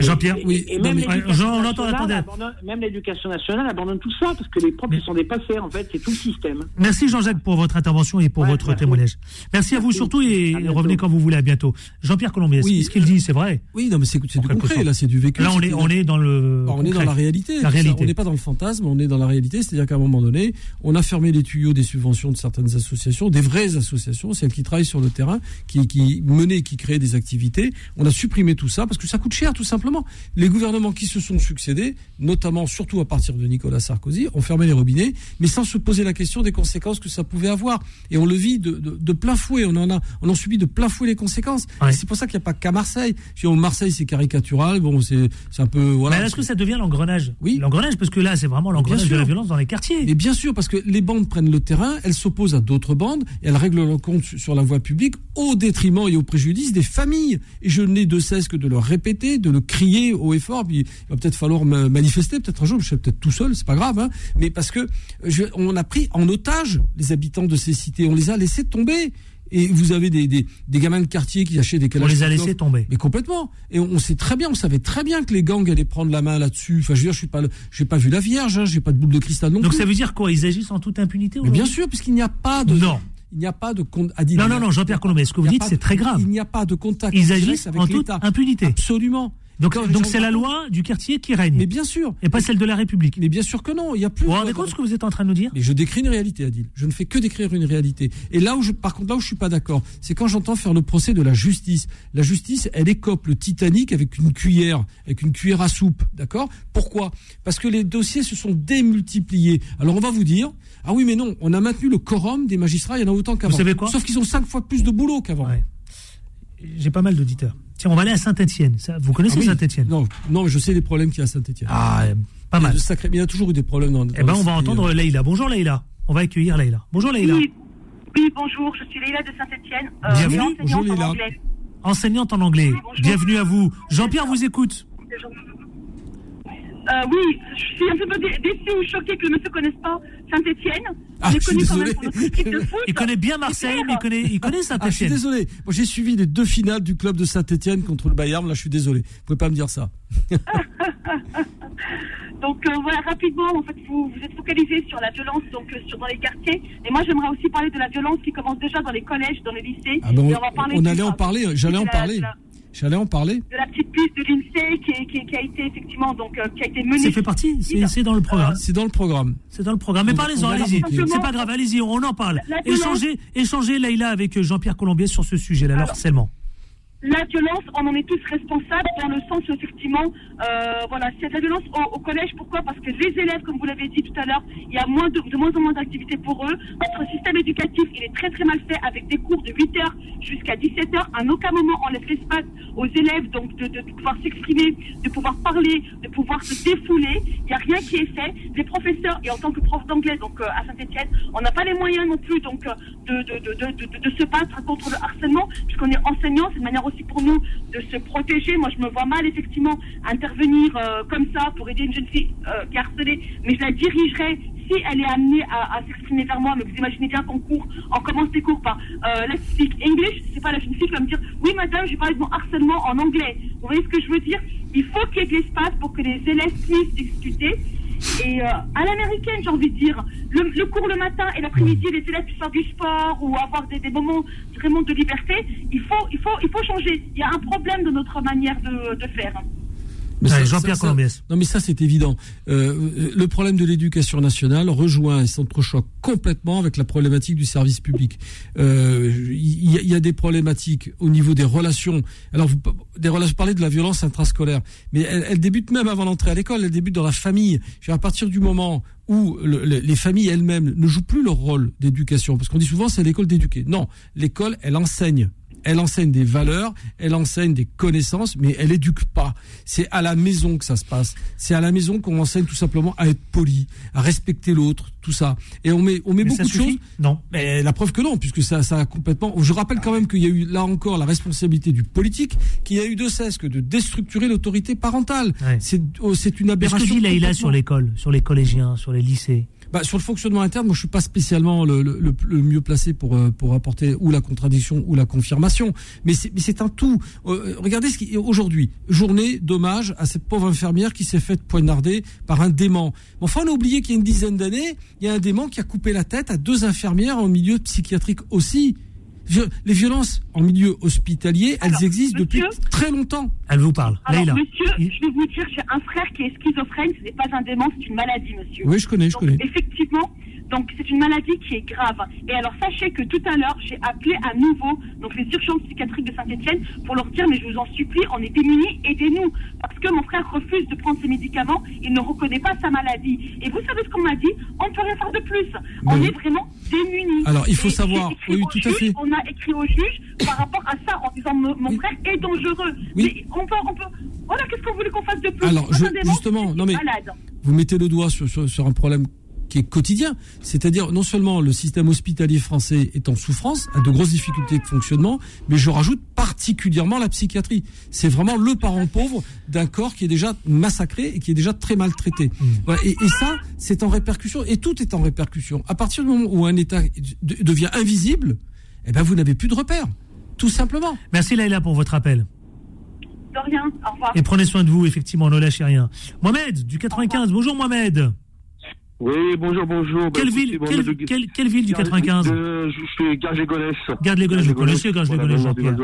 Jean-Pierre, oui. et Non, même mais- l'éducation Jean, on entend, abandonne- même l'éducation nationale abandonne tout ça parce que les profs ils sont dépassés en fait, c'est tout le système. Merci Jean-Jacques pour votre intervention et pour votre témoignage. Merci à vous surtout et revenez quand vous voulez. À bientôt. Jean-Pierre Colombier, ce qu'il dit, c'est vrai? Oui, non, mais c'est c'est du concret, là, c'est du vécu. Là, on est, c'est- on est dans le. Bah, on est dans la réalité. La réalité. On n'est pas dans le fantasme, on est dans la réalité. C'est-à-dire qu'à un moment donné, on a fermé les tuyaux des subventions de certaines associations, des vraies associations, celles qui travaillent sur le terrain, qui, qui menaient, qui créaient des activités. On a supprimé tout ça parce que ça coûte cher, tout simplement. Les gouvernements qui se sont succédés, notamment, surtout à partir de Nicolas Sarkozy, ont fermé les robinets, mais sans se poser la question des conséquences que ça pouvait avoir. Et on le vit de, de, de plein fouet. On en a, on en subit de plein fouet les conséquences. Et C'est pour ça qu'il n'y a pas qu'à Marseille. Veux dire, Marseille, c'est caricatural. Bon, c'est, c'est un peu, voilà. Mais est-ce que ça devient l'engrenage? Oui. L'engrenage, parce que là, c'est vraiment l'engrenage de la violence dans les quartiers. Mais bien sûr, parce que les bandes prennent le terrain, elles s'opposent à d'autres bandes, et elles règlent leur compte sur la voie publique au détriment et au préjudice des familles. Et je n'ai de cesse que de le répéter, de le crier haut et fort. Puis il va peut-être falloir me manifester, peut-être un jour, je serai peut-être tout seul, c'est pas grave. Hein, mais parce que je- on a pris en otage les habitants de ces cités, on les a laissés tomber. Et vous avez des, des, des gamins de quartier qui achètent des On les a laissés tomber. Mais complètement. Et on, on sait très bien, on savait très bien que les gangs allaient prendre la main là-dessus. Enfin, je veux dire, je suis pas, j'ai pas vu la Vierge, hein, j'ai pas de boule de cristal non Donc plus. ça veut dire quoi? Ils agissent en toute impunité Mais bien sûr, puisqu'il n'y a pas de. Non. Il n'y a pas de compte. Adil, Non, non, non, Jean-Pierre Colombet, ce que vous dites, c'est très grave. Il n'y a pas de contact. Ils agissent avec en toute impunité. Absolument. Donc, c'est la loi du quartier qui règne. Mais bien sûr. Et pas celle de la République. Mais bien sûr que non. Il y a plus. Vous vous de- rendez compte ce que vous êtes en train de nous dire? Mais je décris une réalité, Adil. Je ne fais que décrire une réalité. Et là où je, par contre, là où je suis pas d'accord, c'est quand j'entends faire le procès de la justice. La justice, elle écope le Titanic avec une cuillère, avec une cuillère à soupe, d'accord? Pourquoi? Parce que les dossiers se sont démultipliés. Alors on va vous dire, ah oui, mais non, on a maintenu le quorum des magistrats, il y en a autant qu'avant. Vous savez quoi? Sauf qu'ils ont cinq fois plus de boulot qu'avant. J'ai pas mal d'auditeurs. Tiens, on va aller à Saint-Etienne. Vous connaissez Ah oui. Saint-Etienne Non, non, je sais les problèmes qu'il y a à Saint-Etienne. Ah, pas mal. Sacré, il y a toujours eu des problèmes dans. Eh ben, on va entendre Leïla. Bonjour Leïla. On va accueillir Leïla. Bonjour Leïla. Oui, oui, bonjour, je suis Leïla de Saint-Etienne. Bienvenue. enseignante Bonjour, en Leïla. anglais. Enseignante en anglais. Bienvenue à vous. Jean-Pierre vous écoute. Euh, oui, je suis un peu dé- déçue ou choquée que le monsieur ne connaisse pas Saint-Etienne. Ah, je suis désolé. Il connaît bien Marseille, mais il connaît, il connaît Ah, je suis Saint-Etienne. désolé. Moi, j'ai suivi les deux finales du club de Saint-Etienne contre le Bayern. Là, je suis désolé. Vous pouvez pas me dire ça. Donc euh, voilà, rapidement, en fait, vous vous êtes focalisé sur la violence donc, euh, sur, dans les quartiers. Et moi, j'aimerais aussi parler de la violence qui commence déjà dans les collèges, dans les lycées. Ah ben, on, allait en parler. J'allais en parler. la- J'allais en parler. de la petite piste de l'INSEE qui, est- qui, qui a été effectivement donc euh, qui a été menée. Ça fait partie, c'est c'est dans le programme. C'est dans le programme. C'est dans le programme. Mais On- parlez-en, allez-y. C'est pas grave, allez-y, on en parle. La violence- Échangez, échangez Leïla avec euh, Jean-Pierre Colombier sur ce sujet-là, le harcèlement. La violence, on en est tous responsables dans le sens effectivement, euh, voilà, s'il de la violence au, collège, pourquoi? Parce que les élèves, comme vous l'avez dit tout à l'heure, il y a de, de moins en moins d'activités pour eux. Notre système éducatif, il est très très mal fait avec des cours de 8h jusqu'à 17h. À aucun moment on laisse l'espace aux élèves donc de, de pouvoir s'exprimer, de pouvoir parler, de pouvoir se défouler. Il n'y a rien qui est fait. Les professeurs, et en tant que prof d'anglais donc euh, à Saint-Etienne, on n'a pas les moyens non plus donc euh, de, de, de, de, de- de se battre contre le harcèlement, puisqu'on est enseignant, c'est une manière aussi pour nous de se protéger. Moi, je me vois mal effectivement intervenir euh, comme ça pour aider une jeune fille euh, qui est harcelée, mais je la dirigerai si elle est amenée à, s'exprimer vers moi. Mais vous imaginez bien qu'en cours, on commence les cours par euh, let's speak English. C'est pas la jeune fille qui va me dire oui madame, j'ai parlé de mon harcèlement en anglais. Vous voyez ce que je veux dire? Il faut qu'il y ait de l'espace pour que les élèves puissent discuter. Et euh, à l'américaine, j'ai envie de dire, le, cours le matin et l'après-midi, les élèves puissent faire du sport ou avoir des, moments vraiment de liberté. Il faut, il faut, il faut changer. Il y a un problème de notre manière de faire. Ça- Jean-Pierre Colombiès. Non, mais ça, c'est évident. Euh, le problème de l'éducation nationale rejoint et s'entrechoque complètement avec la problématique du service public. Euh, Il y, a- il y a des problématiques au niveau des relations. Alors, vous, des relations, parler de la violence intrascolaire, mais elle, elle débute même avant l'entrée à l'école. Elle débute dans la famille. À partir du moment où le- le- les familles elles-mêmes ne jouent plus leur rôle d'éducation, parce qu'on dit souvent c'est l'école d'éduquer. Non, l'école, elle enseigne. Elle enseigne des valeurs, elle enseigne des connaissances, mais elle éduque pas. C'est à la maison que ça se passe. C'est à la maison qu'on enseigne tout simplement à être poli, à respecter l'autre, tout ça. Et on met, on met Mais beaucoup de choses. Non. Mais la preuve que non, puisque ça, ça a complètement. Je rappelle quand même qu'il y a eu là encore la responsabilité du politique, qu'il y a eu de cesse que de déstructurer l'autorité parentale. C'est, oh, c'est une Qu'est-ce aberration. que dit Laïla sur l'école, sur les collégiens, sur les lycées? Bah, sur le fonctionnement interne, moi je suis pas spécialement le, le- le- mieux placé pour euh, pour apporter ou la contradiction ou la confirmation, mais c'est un tout. Euh, regardez ce qui aujourd'hui journée d'hommage à cette pauvre infirmière qui s'est faite poignarder par un dément. Enfin, on a oublié qu'il y a une dizaine d'années, il y a un dément qui a coupé la tête à deux infirmières en milieu psychiatrique aussi. Les violences en milieu hospitalier, elles existent depuis très longtemps. Elle vous parle. Alors, monsieur, je vais vous dire, j'ai un frère qui est schizophrène, ce n'est pas un démon, c'est une maladie, monsieur. Oui, je connais, je Donc, connais. Effectivement, donc c'est une maladie qui est grave. Et alors, sachez que tout à l'heure, j'ai appelé à nouveau donc les urgences psychiatriques de Saint-Etienne pour leur dire, mais je vous en supplie, on est démunis, aidez-nous. Parce que mon frère refuse de prendre ses médicaments, il ne reconnaît pas sa maladie. Et vous savez ce qu'on m'a dit? On ne peut rien faire de plus. On Oui. est vraiment démunis. Alors, il faut Et savoir- oui, tout à juge, fait. On a écrit au juge par rapport à ça en disant, mon mon frère est dangereux. Mais on peut, on peut. Voilà, qu'est-ce qu'on voulait qu'on fasse de plus? Alors, je- justement, non, mais- malade. vous mettez le doigt sur, sur, sur un problème qui est quotidien, c'est-à-dire non seulement le système hospitalier français est en souffrance, a de grosses difficultés de fonctionnement, mais je rajoute particulièrement la psychiatrie. C'est vraiment le parent pauvre d'un corps qui est déjà massacré et qui est déjà très maltraité. Voilà, et, et ça, c'est en répercussion, et tout est en répercussion. À partir du moment où un État de- devient invisible, eh ben vous n'avez plus de repères, tout simplement. Merci Laïla pour votre appel. De rien, au revoir. Et prenez soin de vous, effectivement, ne lâchez rien. Mohamed, du 95. Bonjour Mohamed. Oui, bonjour, bonjour. Bah, Quelle écoutez, ville, Mohamed quelle, de- quelle, quelle ville du Garde- 95 de- Je suis Garges-les-Gonesse. Gardes-les-Gonesse, vous connaissez Garges-les-Gonesse, Jean-Pierre.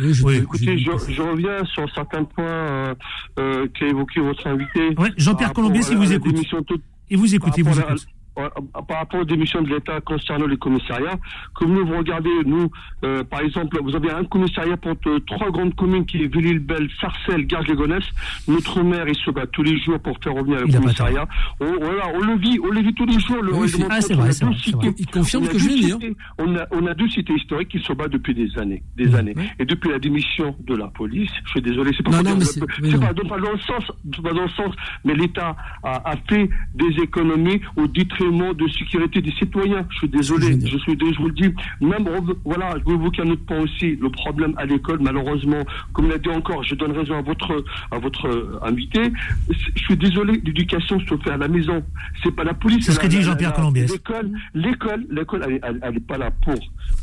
Oui, j'ai- Oui, j'ai écoutez, je, je reviens sur certains points euh, euh, qu'a évoqué votre invité. Ouais, Jean-Pierre Colombier, si vous écoute. toute- Il vous écoute, il vous écoute. Euh, par rapport aux démissions de l'État concernant les commissariats, comme nous vous regardez, nous, euh, par exemple, vous avez un commissariat pour euh, trois grandes communes qui est Villille-Belle, Sarcelles, Garges-les-Gonesse. Notre maire, il se bat tous les jours pour faire revenir le Il commissariat. On, voilà, on le vit, on le vit tous les jours. Le Oui, ah, c'est vrai, a c'est deux vrai. Il confirme on a que je viens dire. cités- On a, on a deux cités historiques qui se battent depuis des années, des années. Et depuis la démission de la police, je suis désolé, c'est pas Non, non, mais c'est- pas, pas dans le sens, pas dans le sens, mais l'État a, a fait des économies au détriment de sécurité des citoyens. Je suis désolé, je suis désolé, je vous le dis. Même, voilà, je vais évoquer un autre point aussi, le problème à l'école, malheureusement, comme l'a dit encore, je donne raison à votre, à votre euh, invité. Je suis désolé, l'éducation se fait à la maison. C'est pas la police. C'est ce que dit Jean-Pierre Colombiès. L'école, l'école, l'école, elle, elle, elle est pas là pour,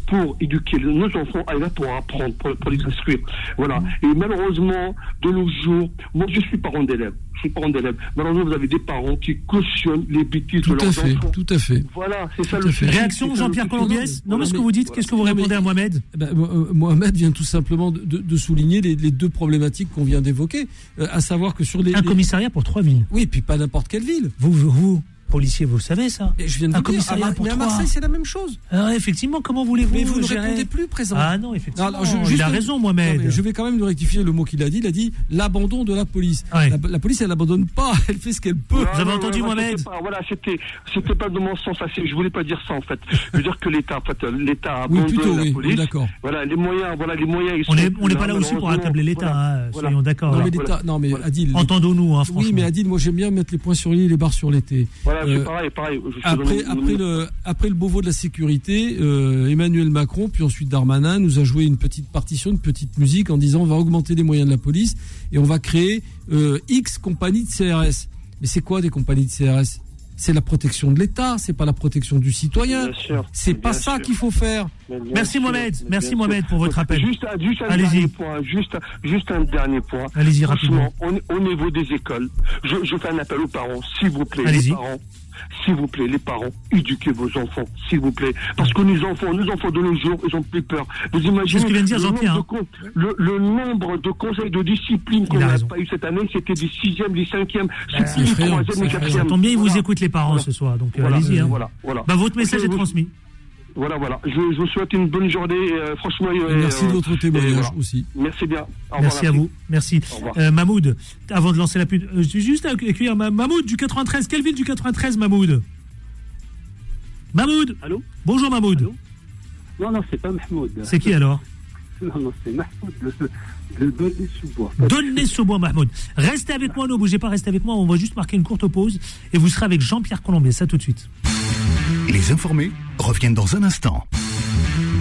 pour éduquer nos enfants, elle est là pour apprendre, pour, pour les instruire. Voilà. Et malheureusement, de nos jours, moi je suis parent d'élèves. Suis parent d'élèves. Malheureusement, vous avez des parents qui cautionnent les bêtises Tout de à leurs fait, enfants. tout à fait. Voilà, c'est ça Tout le à fait. Réaction, C'est Jean-Pierre. Colombiès Non, mais ce que vous dites, qu'est-ce que vous Non, mais- répondez à Mohamed Eh ben, euh, Mohamed vient tout simplement de, de- de souligner les, les deux problématiques qu'on vient d'évoquer, euh, à savoir que sur les Un les- commissariat pour trois villes. Oui, puis pas n'importe quelle ville. Vous, vous, vous, policier, vous le savez ça Et je viens de Un vous dire, commissariat à, pour mais à trois. Marseille, c'est la même chose. Ah, effectivement, comment voulez-vous Mais vous ne gérer répondez plus, présent. Ah non, effectivement. Alors, je- il a raison, Mohamed. Non, je vais quand même lui rectifier le mot qu'il a dit. Il a dit l'abandon de la police. La, la police, elle n'abandonne pas. Elle fait ce qu'elle peut. Non, non, non, non, c'était pas- Voilà, c'était, c'était pas de mon sens. Je voulais pas dire ça en fait. Je veux dire que l'État, en fait, l'État a Oui, abandonné plutôt, la oui, police. oui, d'accord. Voilà, les moyens, voilà, les moyens. Ils On sont n'est pas là aussi pour accabler l'État, hein, soyons d'accord. Non, mais Adil. Entendons-nous, franchement. Oui, mais Adil, moi j'aime bien mettre les points sur les, les barres sur T. Voilà, Euh, pareil, pareil. Je suis Après, dans- après, le, après le Beauvau de la sécurité, euh, Emmanuel Macron, puis ensuite Darmanin, nous a joué une petite partition, une petite musique en disant on va augmenter les moyens de la police et on va créer euh, X compagnies de CRS. Mais c'est quoi des compagnies de CRS C'est la protection de l'État, c'est pas la protection du citoyen. C'est pas bien ça qu'il faut faire. Merci Mohamed, merci Mohamed pour votre appel. Juste, un- juste un Allez-y. dernier point, juste, juste un dernier point. Allez-y, Franchement, au, au niveau des écoles, je, je fais un appel aux parents, s'il vous plaît, Allez-y. les parents. S'il vous plaît, les parents, éduquez vos enfants, s'il vous plaît. Parce que nos enfants, nos enfants de nos jours, ils ont plus peur. Vous imaginez ce que vient de dire le nombre de con- Le, le nombre de conseils de discipline qu'on n'a pas eu cette année, c'était c'est plus frère, troisième et ça quatrième. tombe bien, ils vous écoutent les parents Voilà. ce soir, donc Voilà, allez-y. hein. voilà, voilà. Bah, votre message est transmis. Voilà, voilà. Je, je vous souhaite une bonne journée. euh, franchement, Et merci de votre témoignage aussi. Merci bien. Au revoir, Merci à vous, merci. Euh, Mahmoud, avant de lancer la pub, euh, juste accueillir Ma- Mahmoud du 93. Quelle ville du 93, Mahmoud? Mahmoud? Allô? Bonjour Mahmoud. Non, non, c'est pas Mahmoud. C'est qui alors? Non, non, c'est Mahmoud de, de Donner-sous-Bois. Donnez ce bois, Mahmoud. Restez avec moi, ne bougez pas, restez avec moi. On va juste marquer une courte pause et vous serez avec Jean-Pierre Colombier. Ça tout de suite. Les informés reviennent dans un instant.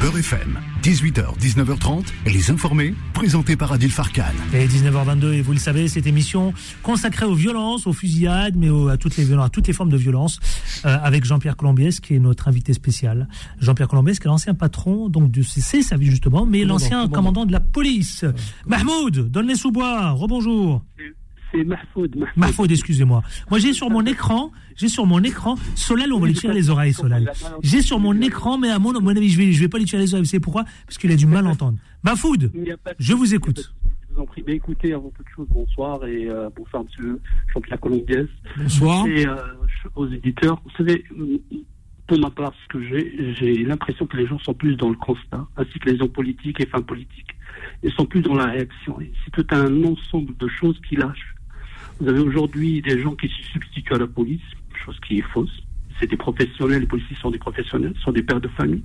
Beurre FM, 18h, 19h30, les informés, présentés par Adil Farkan. Et 19h22, et vous le savez, cette émission consacrée aux violences, aux fusillades, mais au- à toutes les violences, à toutes les formes de violence, euh, avec Jean-Pierre Colombiès, qui est notre invité spécial. Jean-Pierre Colombiès, qui est l'ancien patron, donc du CC, sa vie justement, mais l'ancien commandant. commandant de la police. Mahmoud, donne les sous-bois, rebonjour. C'est Mahfoud. Mahfoud. Mahfoud, excusez-moi. Moi, j'ai sur mon écran, j'ai sur mon écran, Solal, on va lui tirer les oreilles, Solal. J'ai sur mon écran, mais à mon, avis, je vais, je vais pas lui tirer les oreilles. Vous savez pourquoi? Parce qu'il a du mal à entendre. Mahfoud, je vous écoute. Je vous en prie. Mais écoutez, avant toute chose, bonsoir et euh, bonsoir, monsieur Jean-Pierre Colombiès. Bonsoir. Et euh, aux éditeurs. Vous savez, pour ma part, ce que j'ai, j'ai l'impression que les gens sont plus dans le constat, ainsi que les hommes politiques et femmes politiques. Ils sont plus dans la réaction. C'est tout un ensemble de choses qui lâchent. Vous avez aujourd'hui des gens qui se substituent à la police, chose qui est fausse. C'est des professionnels, les policiers sont des professionnels, sont des pères de famille.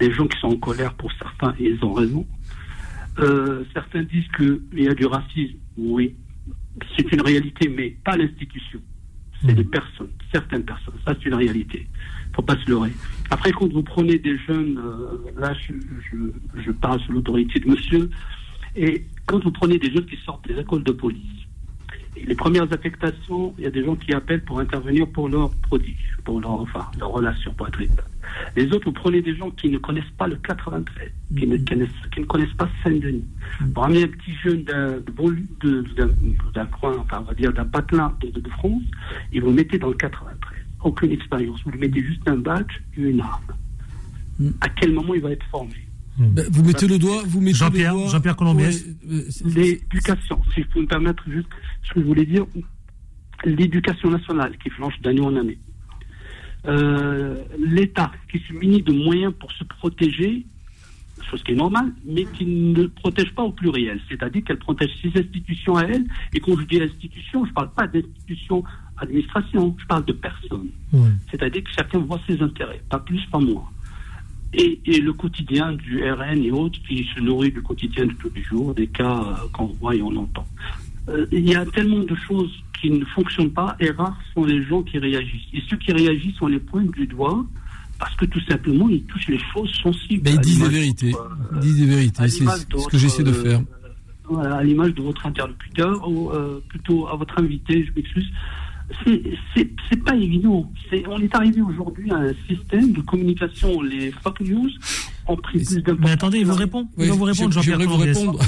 Des gens qui sont en colère pour certains, et ils ont raison. Euh, certains disent qu'il y a du racisme. Oui, c'est une réalité, mais pas l'institution. C'est des personnes, certaines personnes. Ça, c'est une réalité. faut pas se leurrer. Après, quand vous prenez des jeunes, euh, là, je, je, je parle sous l'autorité de monsieur, et quand vous prenez des jeunes qui sortent des écoles de police, les premières affectations, il y a des gens qui appellent pour intervenir pour leur prodige, pour leur, enfin, leur relation, pour être exact. Les autres, vous prenez des gens qui ne connaissent pas le 93, qui ne, connaissent, qui ne connaissent pas Saint-Denis. Pour amener un petit jeune d'un coin, enfin, on va dire d'un patelin de, de France, et vous le mettez dans le 93. Aucune expérience. Vous lui mettez juste un badge et une arme. À quel moment il va être formé? Ben, vous mettez le doigt, vous mettez Jean-Pierre, le doigt. Jean-Pierre Colombiès. Ouais, euh, L'éducation, si je peux me permettre juste ce que je voulais dire, l'éducation nationale qui flanche d'année en année. Euh, L'État qui se munit de moyens pour se protéger, chose qui est normale, mais qui ne protège pas au pluriel. C'est-à-dire qu'elle protège ses institutions à elle. Et quand je dis institutions, je ne parle pas d'institutions administration, je parle de personnes. C'est-à-dire que chacun voit ses intérêts, pas plus, pas moins. Et, et le quotidien du RN et autres qui se nourrit du quotidien de tous les jours, des cas euh, qu'on voit et on entend. Euh, il y a tellement de choses qui ne fonctionnent pas et rares sont les gens qui réagissent. Et ceux qui réagissent, on les pointe du doigt parce que tout simplement, ils touchent les choses sensibles. Ben, ils disent des vérités. Ils disent des vérités. à C'est ce que j'essaie de euh, faire. voilà, à l'image de votre interlocuteur, ou euh, plutôt à votre invité, je m'excuse. C'est- pas évident. On est arrivé aujourd'hui à un système de communication. Les fake news ont pris plus d'importance. Mais attendez, il vous répond. Il Oui, va vous répondre, je- Jean-Pierre Colombiès. répondre.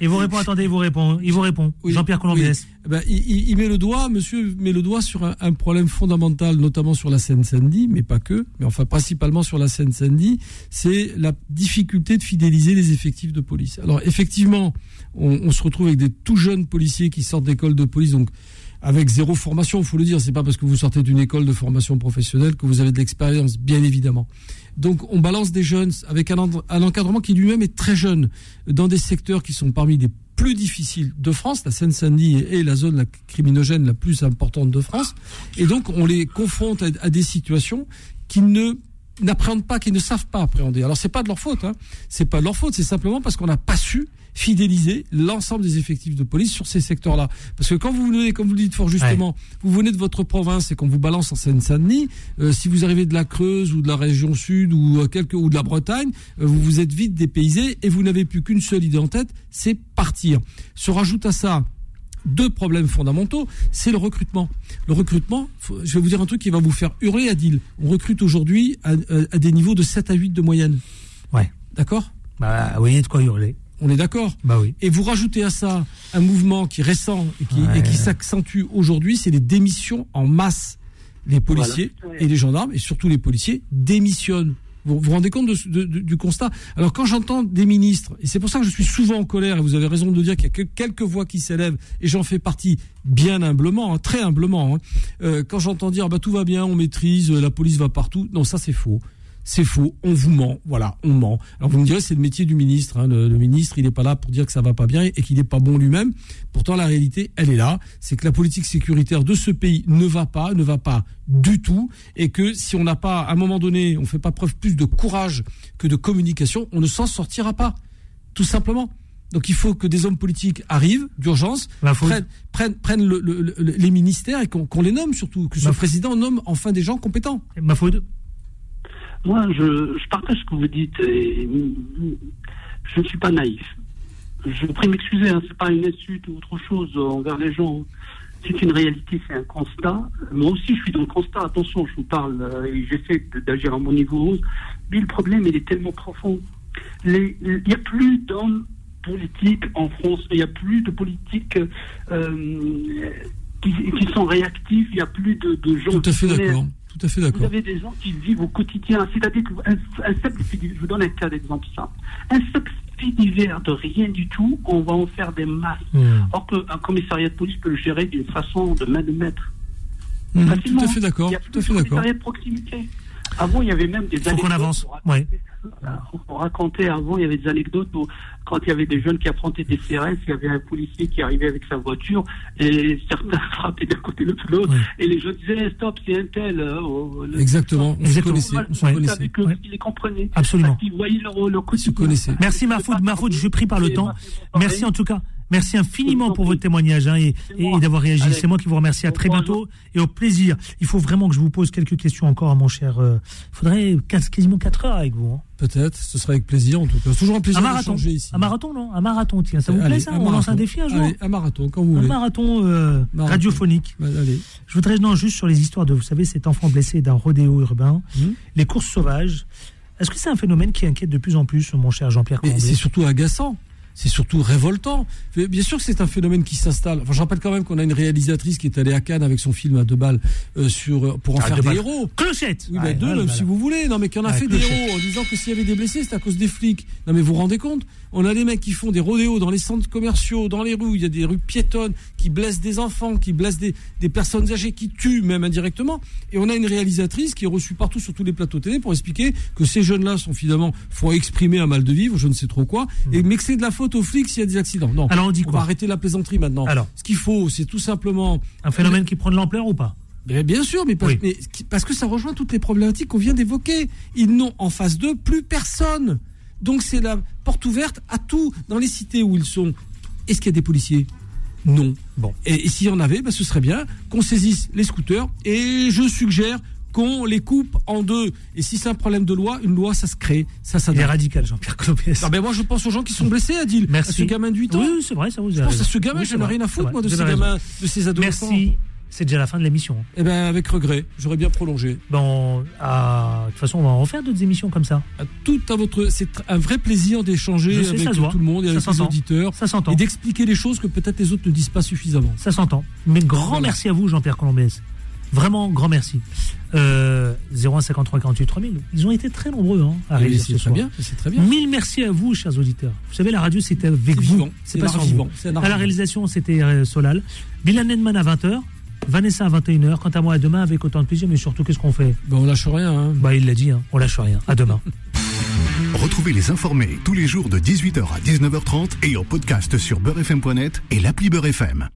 Il vous répond, attendez, il vous répond. Il vous répond. Jean-Pierre Colombiès. Oui. Eh ben, il, il- il met le doigt, monsieur met le doigt sur un, un problème fondamental, notamment sur la Seine-Saint-Denis, mais pas que, mais enfin principalement sur la Seine-Saint-Denis, c'est la difficulté de fidéliser les effectifs de police. Alors effectivement, on, on se retrouve avec des tout jeunes policiers qui sortent d'école de police, donc avec zéro formation, faut le dire. C'est pas parce que vous sortez d'une école de formation professionnelle que vous avez de l'expérience, bien évidemment. Donc on balance des jeunes avec un, encadrement qui lui-même est très jeune dans des secteurs qui sont parmi les plus difficiles de France. La Seine-Saint-Denis est la zone criminogène la plus importante de France. Et donc on les confronte à, à des situations qui ne n'appréhendent pas, qui ne savent pas appréhender. Alors c'est pas de leur faute, hein. c'est pas de leur faute, c'est simplement parce qu'on n'a pas su fidéliser l'ensemble des effectifs de police sur ces secteurs-là. Parce que quand vous venez, comme vous le dites fort justement, vous venez de votre province et qu'on vous balance en Seine-Saint-Denis, euh, si vous arrivez de la Creuse ou de la région sud ou euh, quelque ou de la Bretagne, euh, vous vous êtes vite dépaysé et vous n'avez plus qu'une seule idée en tête, c'est partir. Se rajoute à ça deux problèmes fondamentaux, c'est le recrutement. Le recrutement, je vais vous dire un truc qui va vous faire hurler à deal. On recrute aujourd'hui à, à, des niveaux de 7 à 8 de moyenne. Ouais. D'accord? Bah oui, de quoi hurler. On est d'accord Bah oui. Et vous rajoutez à ça un mouvement qui est récent et qui, Ouais. et qui s'accentue aujourd'hui, c'est les démissions en masse. Les policiers et les gendarmes, et surtout les policiers, démissionnent. Vous vous rendez compte de ce- de- de- du constat? Alors quand j'entends des ministres, et c'est pour ça que je suis souvent en colère, et vous avez raison de dire qu'il y a que quelques voix qui s'élèvent, et j'en fais partie bien humblement, hein, très humblement, hein, euh, quand j'entends dire bah, tout va bien, on maîtrise, la police va partout, non ça c'est faux. C'est faux, on vous ment, voilà, on ment. Alors vous me direz, c'est le métier du ministre. hein. Le, le ministre, il n'est pas là pour dire que ça va pas bien et qu'il n'est pas bon lui-même. Pourtant, la réalité, elle est là. C'est que la politique sécuritaire de ce pays ne va pas, ne va pas du tout, et que si on n'a pas, à un moment donné, on fait pas preuve plus de courage que de communication, on ne s'en sortira pas, tout simplement. Donc il faut que des hommes politiques arrivent d'urgence, prennent, prennent, prennent le- le- le- les ministères et qu'on qu'on les nomme surtout, que ce président nomme enfin des gens compétents. Ma faute. Moi, je, je partage ce que vous dites. Et, je ne suis pas naïf. Je vous prie m'excuser, hein, c'est pas une insulte ou autre chose envers les gens. C'est une réalité, c'est un constat. Moi aussi, je suis dans le constat. Attention, je vous parle euh, et j'essaie d'agir à mon niveau. Mais le problème, il est tellement profond. Il n'y a plus d'hommes politiques en France. Il n'y a plus de politiques euh, qui, qui sont réactifs. Il n'y a plus de, de gens. Tout à fait d'accord. Tout à fait Vous avez des gens qui vivent au quotidien. C'est-à-dire qu'un un simple fait divers- je vous donne un cas d'exemple simple. Un simple fait divers de rien du tout, on va en faire des masses. Or qu'un commissariat de police peut le gérer d'une façon de main de maître. Facilement. tout à fait d'accord, Il y a tout plus à fait de d'accord. commissariat de proximité. Avant, il y avait même des Faut qu'on avance. pour Ouais. On racontait avant, il y avait des anecdotes où, quand il y avait des jeunes qui affrontaient des CRS, il y avait un policier qui arrivait avec sa voiture et certains frappaient d'un côté de l'autre et les jeunes disaient stop, c'est un tel. euh, oh, le- Exactement, on se Exactement. connaissait, on se Ouais. connaissait. Avec eux, ils les comprenaient. Absolument. Qu'ils voyaient leur, leur quotidien. Merci Marfoud, Marfoud, je pris par le temps. Merci en tout cas. Merci infiniment pour votre témoignage hein, et, et d'avoir réagi. C'est moi qui vous remercie. À très bientôt et au plaisir. Il faut vraiment que je vous pose quelques questions encore, mon cher. euh, Il faudrait quas- quasiment 4 heures avec vous. hein. Peut-être, ce sera avec plaisir en tout cas. C'est toujours un plaisir un marathon. d'échanger ici. Un marathon, non? Un marathon, tiens. Ça vous Allez, plaît ça? un On lance un défi un jour? Allez, un marathon, quand vous Un voulez. marathon, euh, Marathon. radiophonique. Bah, allez. Je voudrais, non, juste sur les histoires de, vous savez, cet enfant blessé d'un rodéo urbain, Hum. les courses sauvages. Est-ce que c'est un phénomène qui inquiète de plus en plus, mon cher Jean-Pierre c'est surtout agaçant. C'est surtout révoltant. Bien sûr que c'est un phénomène qui s'installe. Enfin, je rappelle quand même qu'on a une réalisatrice qui est allée à Cannes avec son film à deux balles euh, sur euh, pour en Ah, faire des balles. héros. Clochette Oui, Ouais, bah, deux, ouais, même voilà. si vous voulez. Non, mais qui en a Ouais, fait des héros en disant que s'il y avait des blessés, c'est à cause des flics. Non, mais vous vous rendez compte? On a des mecs qui font des rodéos dans les centres commerciaux, dans les rues. Il y a des rues piétonnes qui blessent des enfants, qui blessent des, des personnes âgées, qui tuent même indirectement. Et on a une réalisatrice qui est reçue partout sur tous les plateaux télé pour expliquer que ces jeunes-là sont finalement font exprimer un mal de vivre, je ne sais trop quoi, et mais que c'est de la faute aux flics s'il y a des accidents. Non. Alors, on dit quoi va arrêter la plaisanterie maintenant. Alors. ce qu'il faut, c'est tout simplement Un phénomène qui prend de l'ampleur ou pas bien sûr, mais, parce, Oui. mais qui- parce que ça rejoint toutes les problématiques qu'on vient d'évoquer. Ils n'ont en face d'eux plus personne. Donc c'est la porte ouverte à tout. Dans les cités où ils sont, est-ce qu'il y a des policiers? Non. Bon. Et, et s'il y en avait, bah, ce serait bien qu'on saisisse les scooters. Et je suggère qu'on les coupe en deux. Et si c'est un problème de loi, une loi, ça se crée. Ça, ça Il est radical, Jean-Pierre Colombès. Ah ben moi, je pense aux gens qui sont blessés, Adil. Merci. À ce gamin de 8 ans. Oui, oui, c'est vrai, ça vous Je pense à ce gamin, j'en ai rien à foutre, moi, de ces gamins, de ces adolescents. Merci. C'est déjà la fin de l'émission. Eh ben, avec regret. J'aurais bien prolongé. Bon, à- de toute façon, on va en refaire d'autres émissions comme ça. À tout à votre, c'est un vrai plaisir d'échanger avec tout le monde et Ça avec les auditeurs. Ça s'entend. Et d'expliquer les choses que peut-être les autres ne disent pas suffisamment. Ça s'entend. Mais grand Voilà. merci à vous, Jean-Pierre Colombès. Vraiment, grand merci. Euh, 0153 48 3000. Ils ont été très nombreux hein, à c'est ce très soir. bien, c'est très bien. Mille merci à vous, chers auditeurs. Vous savez, la radio, c'était avec C'est vous. c'est pas sans vivant, vous. À la réalisation, c'était euh, Solal. Bilan à 20h. Vanessa à 21h. Quant à moi, à demain avec autant de plaisir, mais surtout, qu'est-ce qu'on fait? Bah, on lâche rien. Hein. Bah, il l'a dit, hein, on lâche rien. À demain. Retrouvez les informés tous les jours de 18h à 19h30 et en podcast sur beurrefm.net et l'appli Beurrefm.